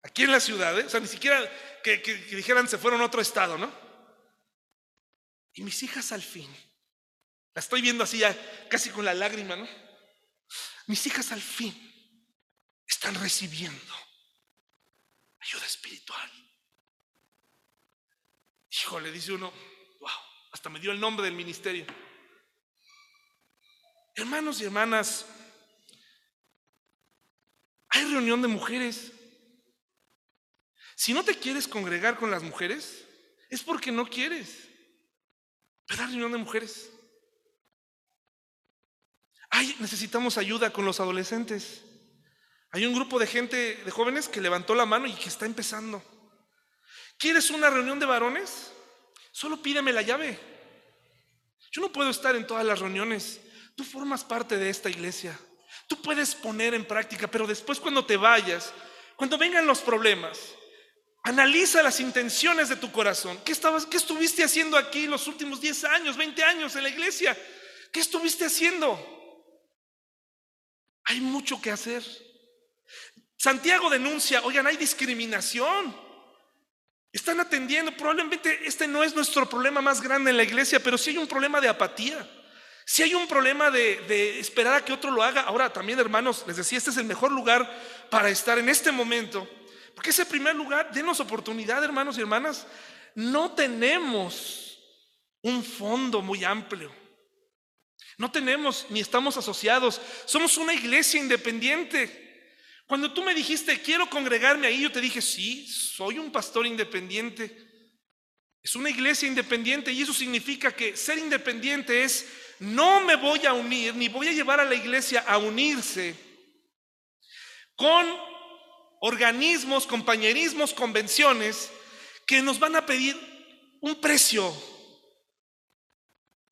Aquí en la ciudad, ¿eh? o sea, ni siquiera que, dijeran se fueron a otro estado, ¿no? Y mis hijas al fin, la estoy viendo así ya, casi con la lágrima, ¿no? Mis hijas al fin están recibiendo ayuda espiritual. Hijo, le dice uno, hasta me dio el nombre del ministerio. Hermanos y hermanas, hay reunión de mujeres. Si no te quieres congregar con las mujeres, es porque no quieres. Pero hay reunión de mujeres. Ay, necesitamos ayuda con los adolescentes. Hay un grupo de gente, de jóvenes, que levantó la mano y que está empezando. ¿Quieres una reunión de varones? Solo pídeme la llave. Yo no puedo estar en todas las reuniones. Tú formas parte de esta iglesia. Tú puedes poner en práctica, pero después cuando te vayas, cuando vengan los problemas, analiza las intenciones de tu corazón. ¿Qué, estabas, qué estuviste haciendo aquí los últimos 10 años, 20 años en la iglesia? ¿Qué estuviste haciendo? Hay mucho que hacer. Santiago denuncia, oigan, hay discriminación. Están atendiendo, probablemente este no es nuestro problema más grande en la iglesia, pero sí hay un problema de apatía. Si hay un problema de, esperar a que otro lo haga. Ahora también, hermanos, les decía, este es el mejor lugar para estar en este momento. Porque ese primer lugar, denos oportunidad, hermanos y hermanas. no tenemos un fondo muy amplio. No tenemos ni estamos asociados. Somos una iglesia independiente. Cuando tú me dijiste, quiero congregarme ahí, yo te dije, sí, soy un pastor independiente. Es una iglesia independiente y eso significa que ser independiente es, no me voy a unir, ni voy a llevar a la iglesia a unirse con organismos, compañerismos, convenciones que nos van a pedir un precio,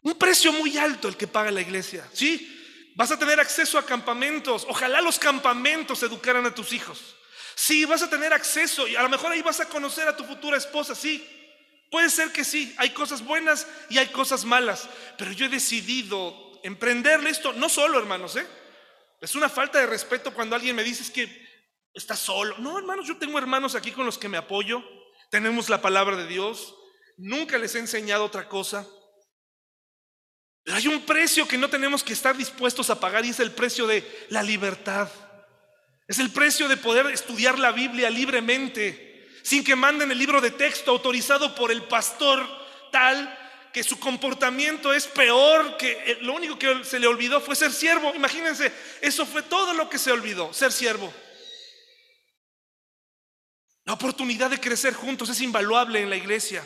un precio muy alto el que paga la iglesia. ¿Sí? Vas a tener acceso a campamentos. Ojalá los campamentos educaran a tus hijos. Sí, vas a tener acceso y a lo mejor ahí vas a conocer a tu futura esposa. Sí, puede ser que sí. Hay cosas buenas y hay cosas malas. Pero yo he decidido emprenderle esto, no solo, hermanos, ¿eh? Es una falta de respeto cuando alguien me dice que estás solo. No, hermanos, yo tengo hermanos aquí con los que me apoyo. Tenemos la palabra de Dios. Nunca les he enseñado otra cosa. Pero hay un precio que no tenemos que estar dispuestos a pagar y es el precio de la libertad. Es el precio de poder estudiar la Biblia libremente, sin que manden el libro de texto autorizado por el pastor tal que su comportamiento es peor, que eh, lo único que se le olvidó fue ser siervo. Imagínense, eso fue todo lo que se olvidó, ser siervo. La oportunidad de crecer juntos es invaluable en la iglesia.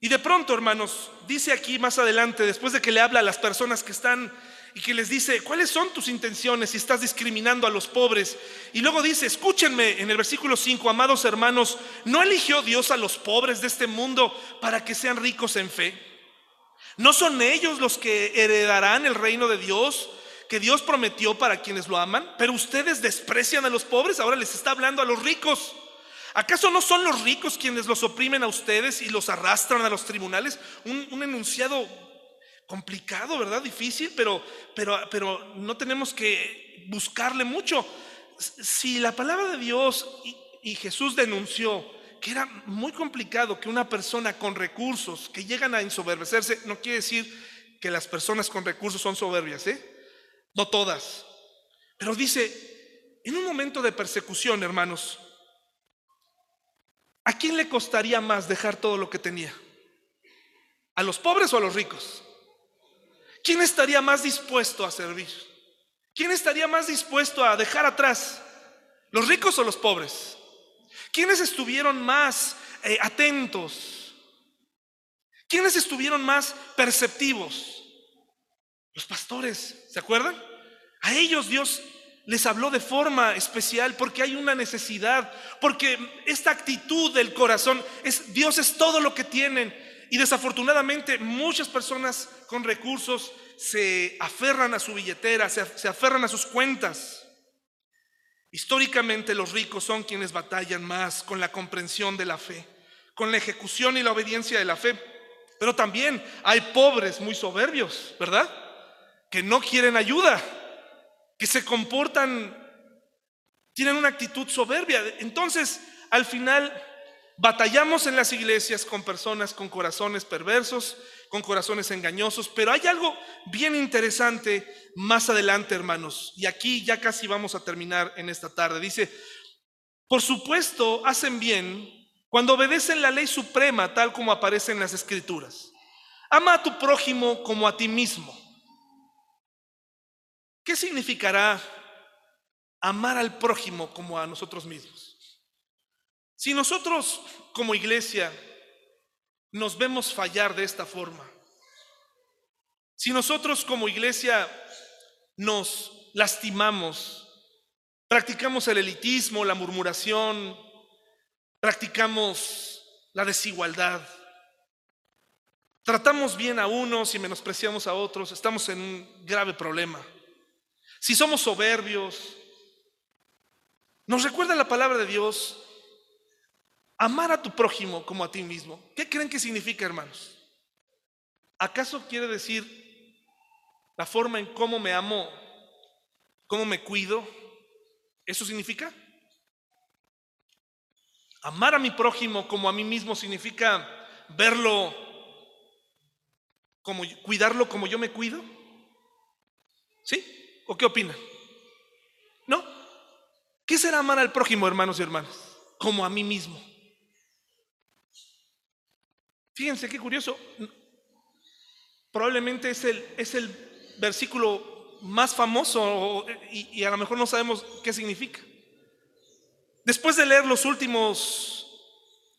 Y de pronto, hermanos, dice aquí más adelante, después de que le habla a las personas que están y que les dice, ¿cuáles son tus intenciones si estás discriminando a los pobres? Y luego dice, escúchenme en el versículo 5, amados hermanos, ¿no eligió Dios a los pobres de este mundo para que sean ricos en fe? ¿No son ellos los que heredarán el reino de Dios que Dios prometió para quienes lo aman? Pero ustedes desprecian a los pobres, ahora les está hablando a los ricos. ¿Acaso no son los ricos quienes los oprimen a ustedes y los arrastran a los tribunales? Un, enunciado complicado, ¿verdad? Difícil, pero, pero, pero no tenemos que buscarle mucho. Si la palabra de Dios y, y Jesús denunció que era muy complicado que una persona con recursos que llegan a ensoberbecerse, no quiere decir que las personas con recursos son soberbias, ¿eh? No todas. Pero dice, en un momento de persecución, hermanos, ¿A quién le costaría más dejar todo lo que tenía? ¿A los pobres o a los ricos? ¿Quién estaría más dispuesto a servir? ¿Quién estaría más dispuesto a dejar atrás? ¿Los ricos o los pobres? ¿Quiénes estuvieron más eh, atentos? ¿Quiénes estuvieron más perceptivos? Los pastores, ¿se acuerdan? A ellos Dios les habló de forma especial porque hay una necesidad, porque esta actitud del corazón es Dios es todo lo que tienen y desafortunadamente muchas personas con recursos se aferran a su billetera, se, se aferran a sus cuentas. Históricamente los ricos son quienes batallan más con la comprensión de la fe, con la ejecución y la obediencia de la fe. Pero también hay pobres muy soberbios, ¿verdad? Que no quieren ayuda que se comportan, tienen una actitud soberbia. Entonces, al final, batallamos en las iglesias con personas con corazones perversos, con corazones engañosos, pero hay algo bien interesante más adelante, hermanos, y aquí ya casi vamos a terminar en esta tarde. Dice, por supuesto, hacen bien cuando obedecen la ley suprema tal como aparece en las escrituras. Ama a tu prójimo como a ti mismo. ¿Qué significará amar al prójimo como a nosotros mismos? Si nosotros como iglesia nos vemos fallar de esta forma, si nosotros como iglesia nos lastimamos, practicamos el elitismo, la murmuración, practicamos la desigualdad, tratamos bien a unos y menospreciamos a otros, estamos en un grave problema. Si somos soberbios, nos recuerda la palabra de Dios, amar a tu prójimo como a ti mismo. ¿Qué creen que significa, hermanos? ¿Acaso quiere decir la forma en cómo me amo, cómo me cuido? ¿Eso significa? Amar a mi prójimo como a mí mismo significa verlo como cuidarlo como yo me cuido. ¿Sí? ¿O qué opina? ¿No? ¿Qué será amar al prójimo, hermanos y hermanas? Como a mí mismo. Fíjense qué curioso. Probablemente es el, es el versículo más famoso y, y a lo mejor no sabemos qué significa. Después de leer los últimos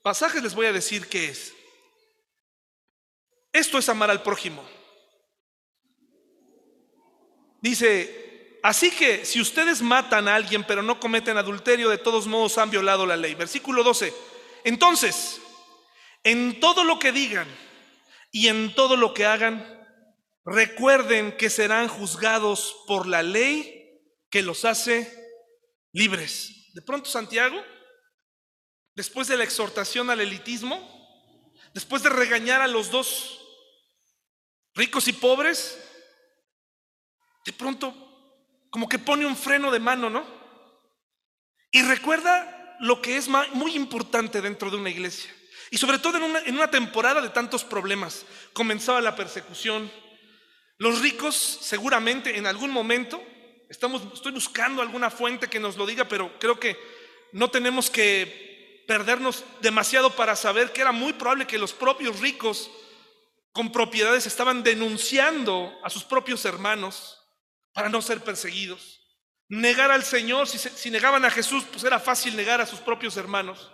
pasajes les voy a decir qué es. Esto es amar al prójimo. Dice, así que si ustedes matan a alguien pero no cometen adulterio, de todos modos han violado la ley. Versículo 12. Entonces, en todo lo que digan y en todo lo que hagan, recuerden que serán juzgados por la ley que los hace libres. De pronto Santiago, después de la exhortación al elitismo, después de regañar a los dos ricos y pobres, de pronto como que pone un freno de mano, ¿no? Y recuerda lo que es muy importante dentro de una iglesia. Y sobre todo en una, temporada de tantos problemas. Comenzaba la persecución. Los ricos seguramente en algún momento, estamos, estoy buscando alguna fuente que nos lo diga, pero creo que no tenemos que perdernos demasiado para saber que era muy probable que los propios ricos con propiedades estaban denunciando a sus propios hermanos para no ser perseguidos. Negar al Señor, si, negaban a Jesús, pues era fácil negar a sus propios hermanos.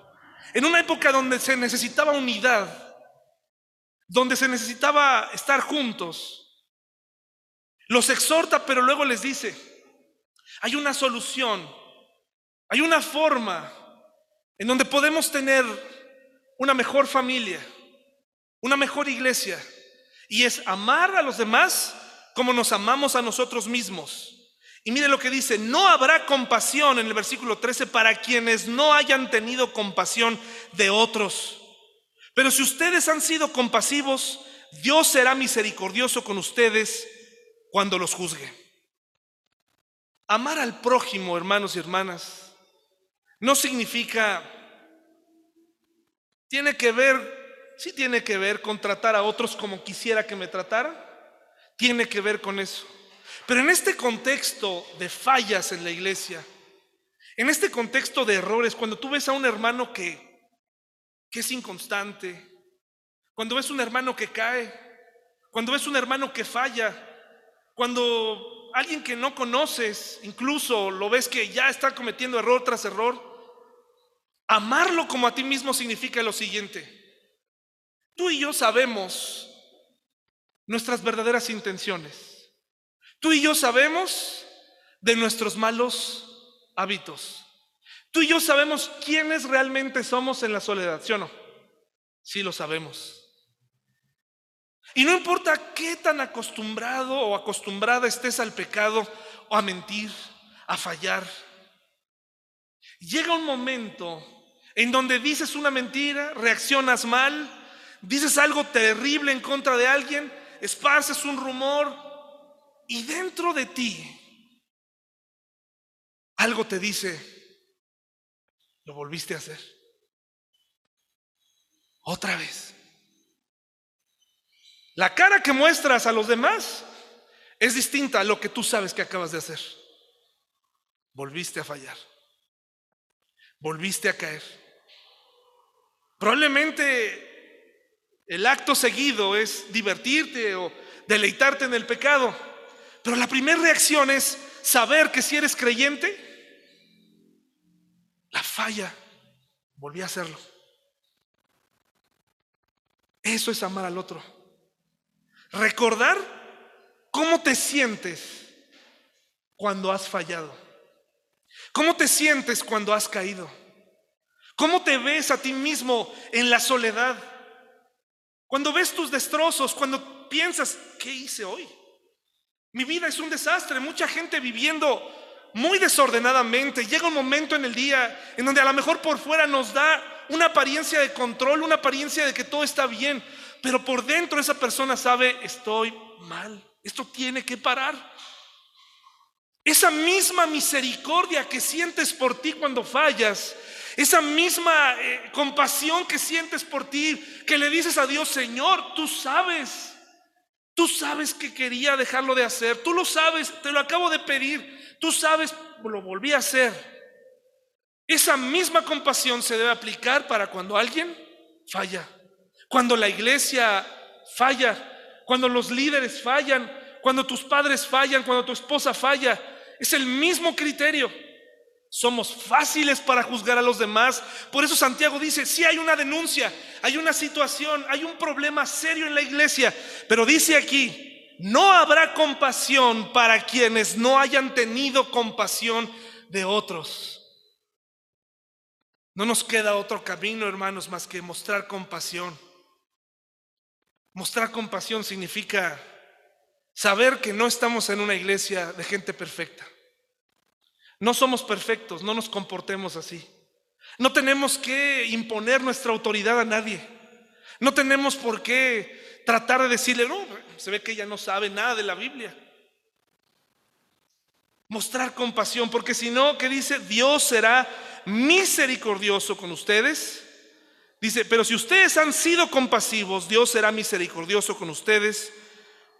En una época donde se necesitaba unidad, donde se necesitaba estar juntos, los exhorta, pero luego les dice, hay una solución, hay una forma en donde podemos tener una mejor familia, una mejor iglesia, y es amar a los demás como nos amamos a nosotros mismos. Y mire lo que dice, no habrá compasión en el versículo 13 para quienes no hayan tenido compasión de otros. Pero si ustedes han sido compasivos, Dios será misericordioso con ustedes cuando los juzgue. Amar al prójimo, hermanos y hermanas, no significa, tiene que ver, sí tiene que ver con tratar a otros como quisiera que me trataran tiene que ver con eso. Pero en este contexto de fallas en la iglesia, en este contexto de errores, cuando tú ves a un hermano que, que es inconstante, cuando ves un hermano que cae, cuando ves un hermano que falla, cuando alguien que no conoces, incluso lo ves que ya está cometiendo error tras error, amarlo como a ti mismo significa lo siguiente. Tú y yo sabemos nuestras verdaderas intenciones. Tú y yo sabemos de nuestros malos hábitos. Tú y yo sabemos quiénes realmente somos en la soledad, ¿sí o no? Sí lo sabemos. Y no importa qué tan acostumbrado o acostumbrada estés al pecado o a mentir, a fallar. Llega un momento en donde dices una mentira, reaccionas mal, dices algo terrible en contra de alguien esparces un rumor y dentro de ti algo te dice, lo volviste a hacer. Otra vez. La cara que muestras a los demás es distinta a lo que tú sabes que acabas de hacer. Volviste a fallar. Volviste a caer. Probablemente el acto seguido es divertirte o deleitarte en el pecado. Pero la primera reacción es saber que si eres creyente, la falla, volví a hacerlo. Eso es amar al otro. Recordar cómo te sientes cuando has fallado. ¿Cómo te sientes cuando has caído? ¿Cómo te ves a ti mismo en la soledad? Cuando ves tus destrozos, cuando piensas, ¿qué hice hoy? Mi vida es un desastre, mucha gente viviendo muy desordenadamente. Llega un momento en el día en donde a lo mejor por fuera nos da una apariencia de control, una apariencia de que todo está bien, pero por dentro esa persona sabe, estoy mal, esto tiene que parar. Esa misma misericordia que sientes por ti cuando fallas, esa misma eh, compasión que sientes por ti, que le dices a Dios, Señor, tú sabes, tú sabes que quería dejarlo de hacer, tú lo sabes, te lo acabo de pedir, tú sabes, lo volví a hacer. Esa misma compasión se debe aplicar para cuando alguien falla, Cuando la iglesia falla, cuando los líderes fallan, cuando tus padres fallan, cuando tu esposa falla, es el mismo criterio. Somos fáciles para juzgar a los demás. Por eso Santiago dice, si hay una denuncia, hay una situación, hay un problema serio en la iglesia. Pero dice aquí, no habrá compasión para quienes no hayan tenido compasión de otros. No nos queda otro camino, hermanos, más que mostrar compasión. Mostrar compasión significa saber que no estamos en una iglesia de gente perfecta. No somos perfectos, no nos comportemos así. No tenemos que imponer nuestra autoridad a nadie. No tenemos por qué tratar de decirle, no, se ve que ella no sabe nada de la Biblia. Mostrar compasión, porque si no, ¿qué dice? Dios será misericordioso con ustedes. Dice, pero si ustedes han sido compasivos, Dios será misericordioso con ustedes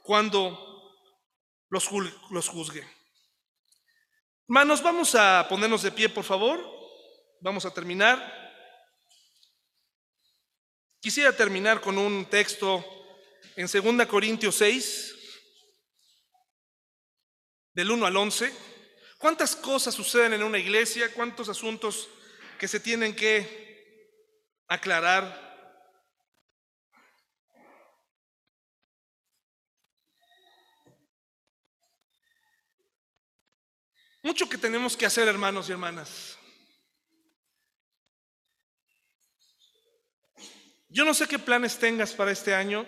cuando los, los juzgue. Hermanos, vamos a ponernos de pie, por favor. Vamos a terminar. Quisiera terminar con un texto en 2 Corintios 6, del 1 al 11. ¿Cuántas cosas suceden en una iglesia? ¿Cuántos asuntos que se tienen que aclarar? Mucho que tenemos que hacer, hermanos y hermanas. Yo no sé qué planes tengas para este año.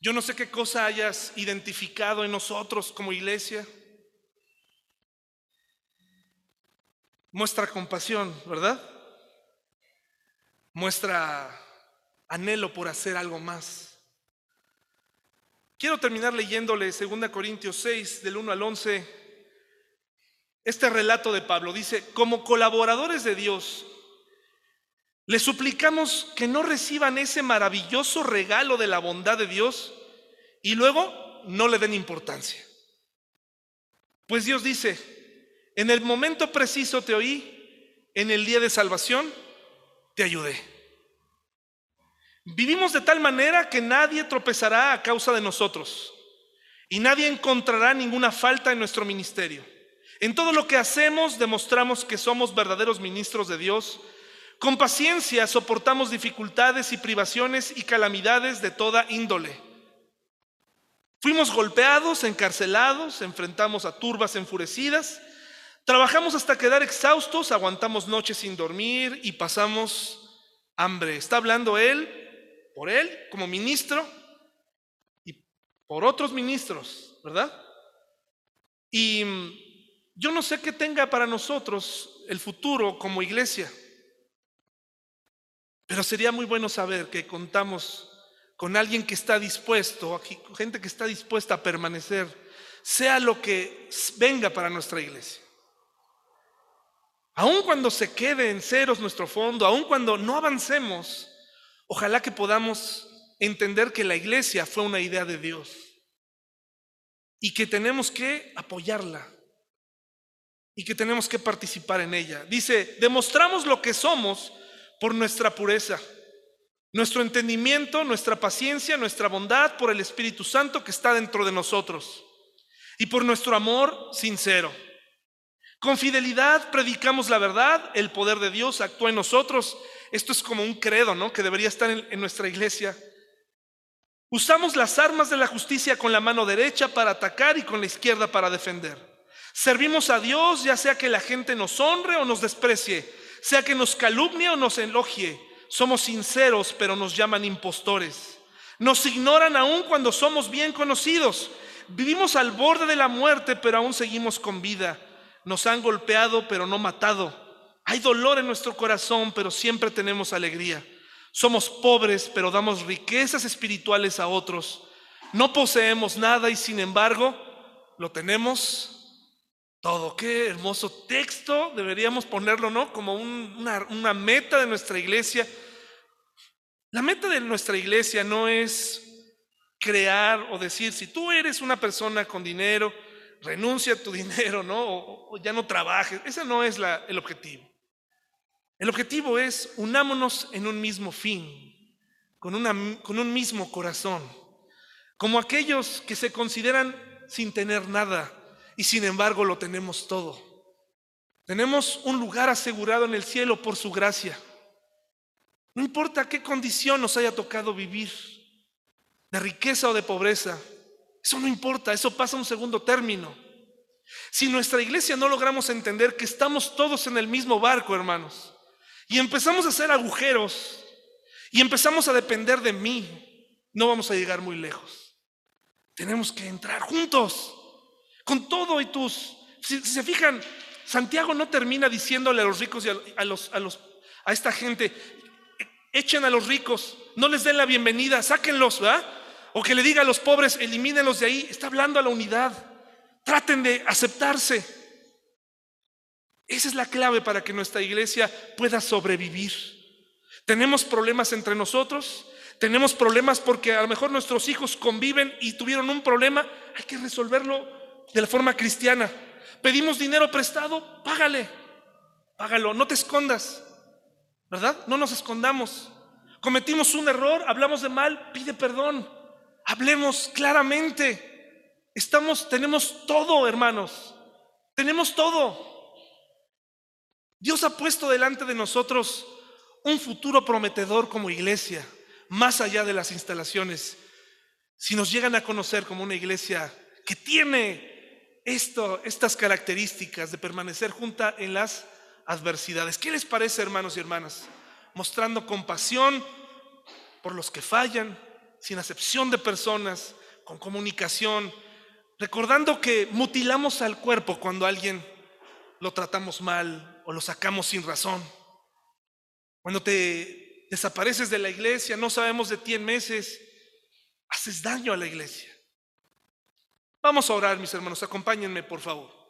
Yo no sé qué cosa hayas identificado en nosotros como iglesia. Muestra compasión, ¿verdad? Muestra anhelo por hacer algo más. Quiero terminar leyéndole 2 Corintios 6, del 1 al 11 este relato de Pablo. Dice, como colaboradores de Dios, le suplicamos que no reciban ese maravilloso regalo de la bondad de Dios y luego no le den importancia. Pues Dios dice, en el momento preciso te oí, en el día de salvación te ayudé. Vivimos de tal manera que nadie tropezará a causa de nosotros y nadie encontrará ninguna falta en nuestro ministerio. En todo lo que hacemos demostramos que somos verdaderos ministros de Dios. Con paciencia soportamos dificultades y privaciones y calamidades de toda índole. Fuimos golpeados, encarcelados, enfrentamos a turbas enfurecidas, trabajamos hasta quedar exhaustos, aguantamos noches sin dormir y pasamos hambre. Está hablando él, por él, como ministro, y por otros ministros, ¿verdad? Y yo no sé qué tenga para nosotros el futuro como iglesia, pero sería muy bueno saber que contamos con alguien que está dispuesto, gente que está dispuesta a permanecer, sea lo que venga para nuestra iglesia. Aun cuando se quede en ceros nuestro fondo, aun cuando no avancemos, ojalá que podamos entender que la iglesia fue una idea de Dios y que tenemos que apoyarla y que tenemos que participar en ella. Dice, demostramos lo que somos por nuestra pureza, nuestro entendimiento, nuestra paciencia, nuestra bondad por el Espíritu Santo que está dentro de nosotros y por nuestro amor sincero. Con fidelidad predicamos la verdad, el poder de Dios actúa en nosotros. Esto es como un credo, ¿no? Que debería estar en, en nuestra iglesia. Usamos las armas de la justicia con la mano derecha para atacar y con la izquierda para defender. Servimos a Dios ya sea que la gente nos honre o nos desprecie, sea que nos calumnie o nos elogie. Somos sinceros, pero nos llaman impostores. Nos ignoran aún cuando somos bien conocidos. Vivimos al borde de la muerte, pero aún seguimos con vida. Nos han golpeado, pero no matado. Hay dolor en nuestro corazón, pero siempre tenemos alegría. Somos pobres, pero damos riquezas espirituales a otros. No poseemos nada y sin embargo lo tenemos todo. Qué hermoso texto, deberíamos ponerlo, ¿no? Como una, meta de nuestra iglesia. La meta de nuestra iglesia no es crear o decir, si tú eres una persona con dinero, renuncia a tu dinero, ¿no? O, ya no trabajes. Ese no es el objetivo. El objetivo es unámonos en un mismo fin, con, con un mismo corazón, como aquellos que se consideran sin tener nada y sin embargo lo tenemos todo. Tenemos un lugar asegurado en el cielo por su gracia. No importa qué condición nos haya tocado vivir, de riqueza o de pobreza, eso no importa, eso pasa a un segundo término. Si nuestra iglesia no logramos entender que estamos todos en el mismo barco, hermanos, y empezamos a hacer agujeros y empezamos a depender de mí, no vamos a llegar muy lejos. Tenemos que entrar juntos, con todo y tus... Si, se fijan, Santiago no termina diciéndole a los ricos y a, los, a, esta gente, echen a los ricos, no les den la bienvenida, sáquenlos, ¿verdad? O que le diga a los pobres, elimínenlos de ahí. Está hablando a la unidad. Traten de aceptarse. Esa es la clave para que nuestra iglesia pueda sobrevivir. Tenemos problemas entre nosotros, tenemos problemas porque a lo mejor nuestros hijos conviven y tuvieron un problema, hay que resolverlo de la forma cristiana. Pedimos dinero prestado, págale, págalo, no te escondas, ¿verdad? No nos escondamos. Cometimos un error, hablamos de mal, pide perdón. Hablemos claramente. Estamos, tenemos todo, hermanos. Tenemos todo. Dios ha puesto delante de nosotros un futuro prometedor como iglesia, más allá de las instalaciones. Si nos llegan a conocer como una iglesia que tiene esto, estas características de permanecer junta en las adversidades. ¿Qué les parece, hermanos y hermanas? Mostrando compasión por los que fallan, sin acepción de personas, con comunicación, recordando que mutilamos al cuerpo cuando alguien lo tratamos mal o lo sacamos sin razón. Cuando te desapareces de la iglesia, no sabemos de ti en meses, haces daño a la iglesia. Vamos a orar, mis hermanos, acompáñenme, por favor.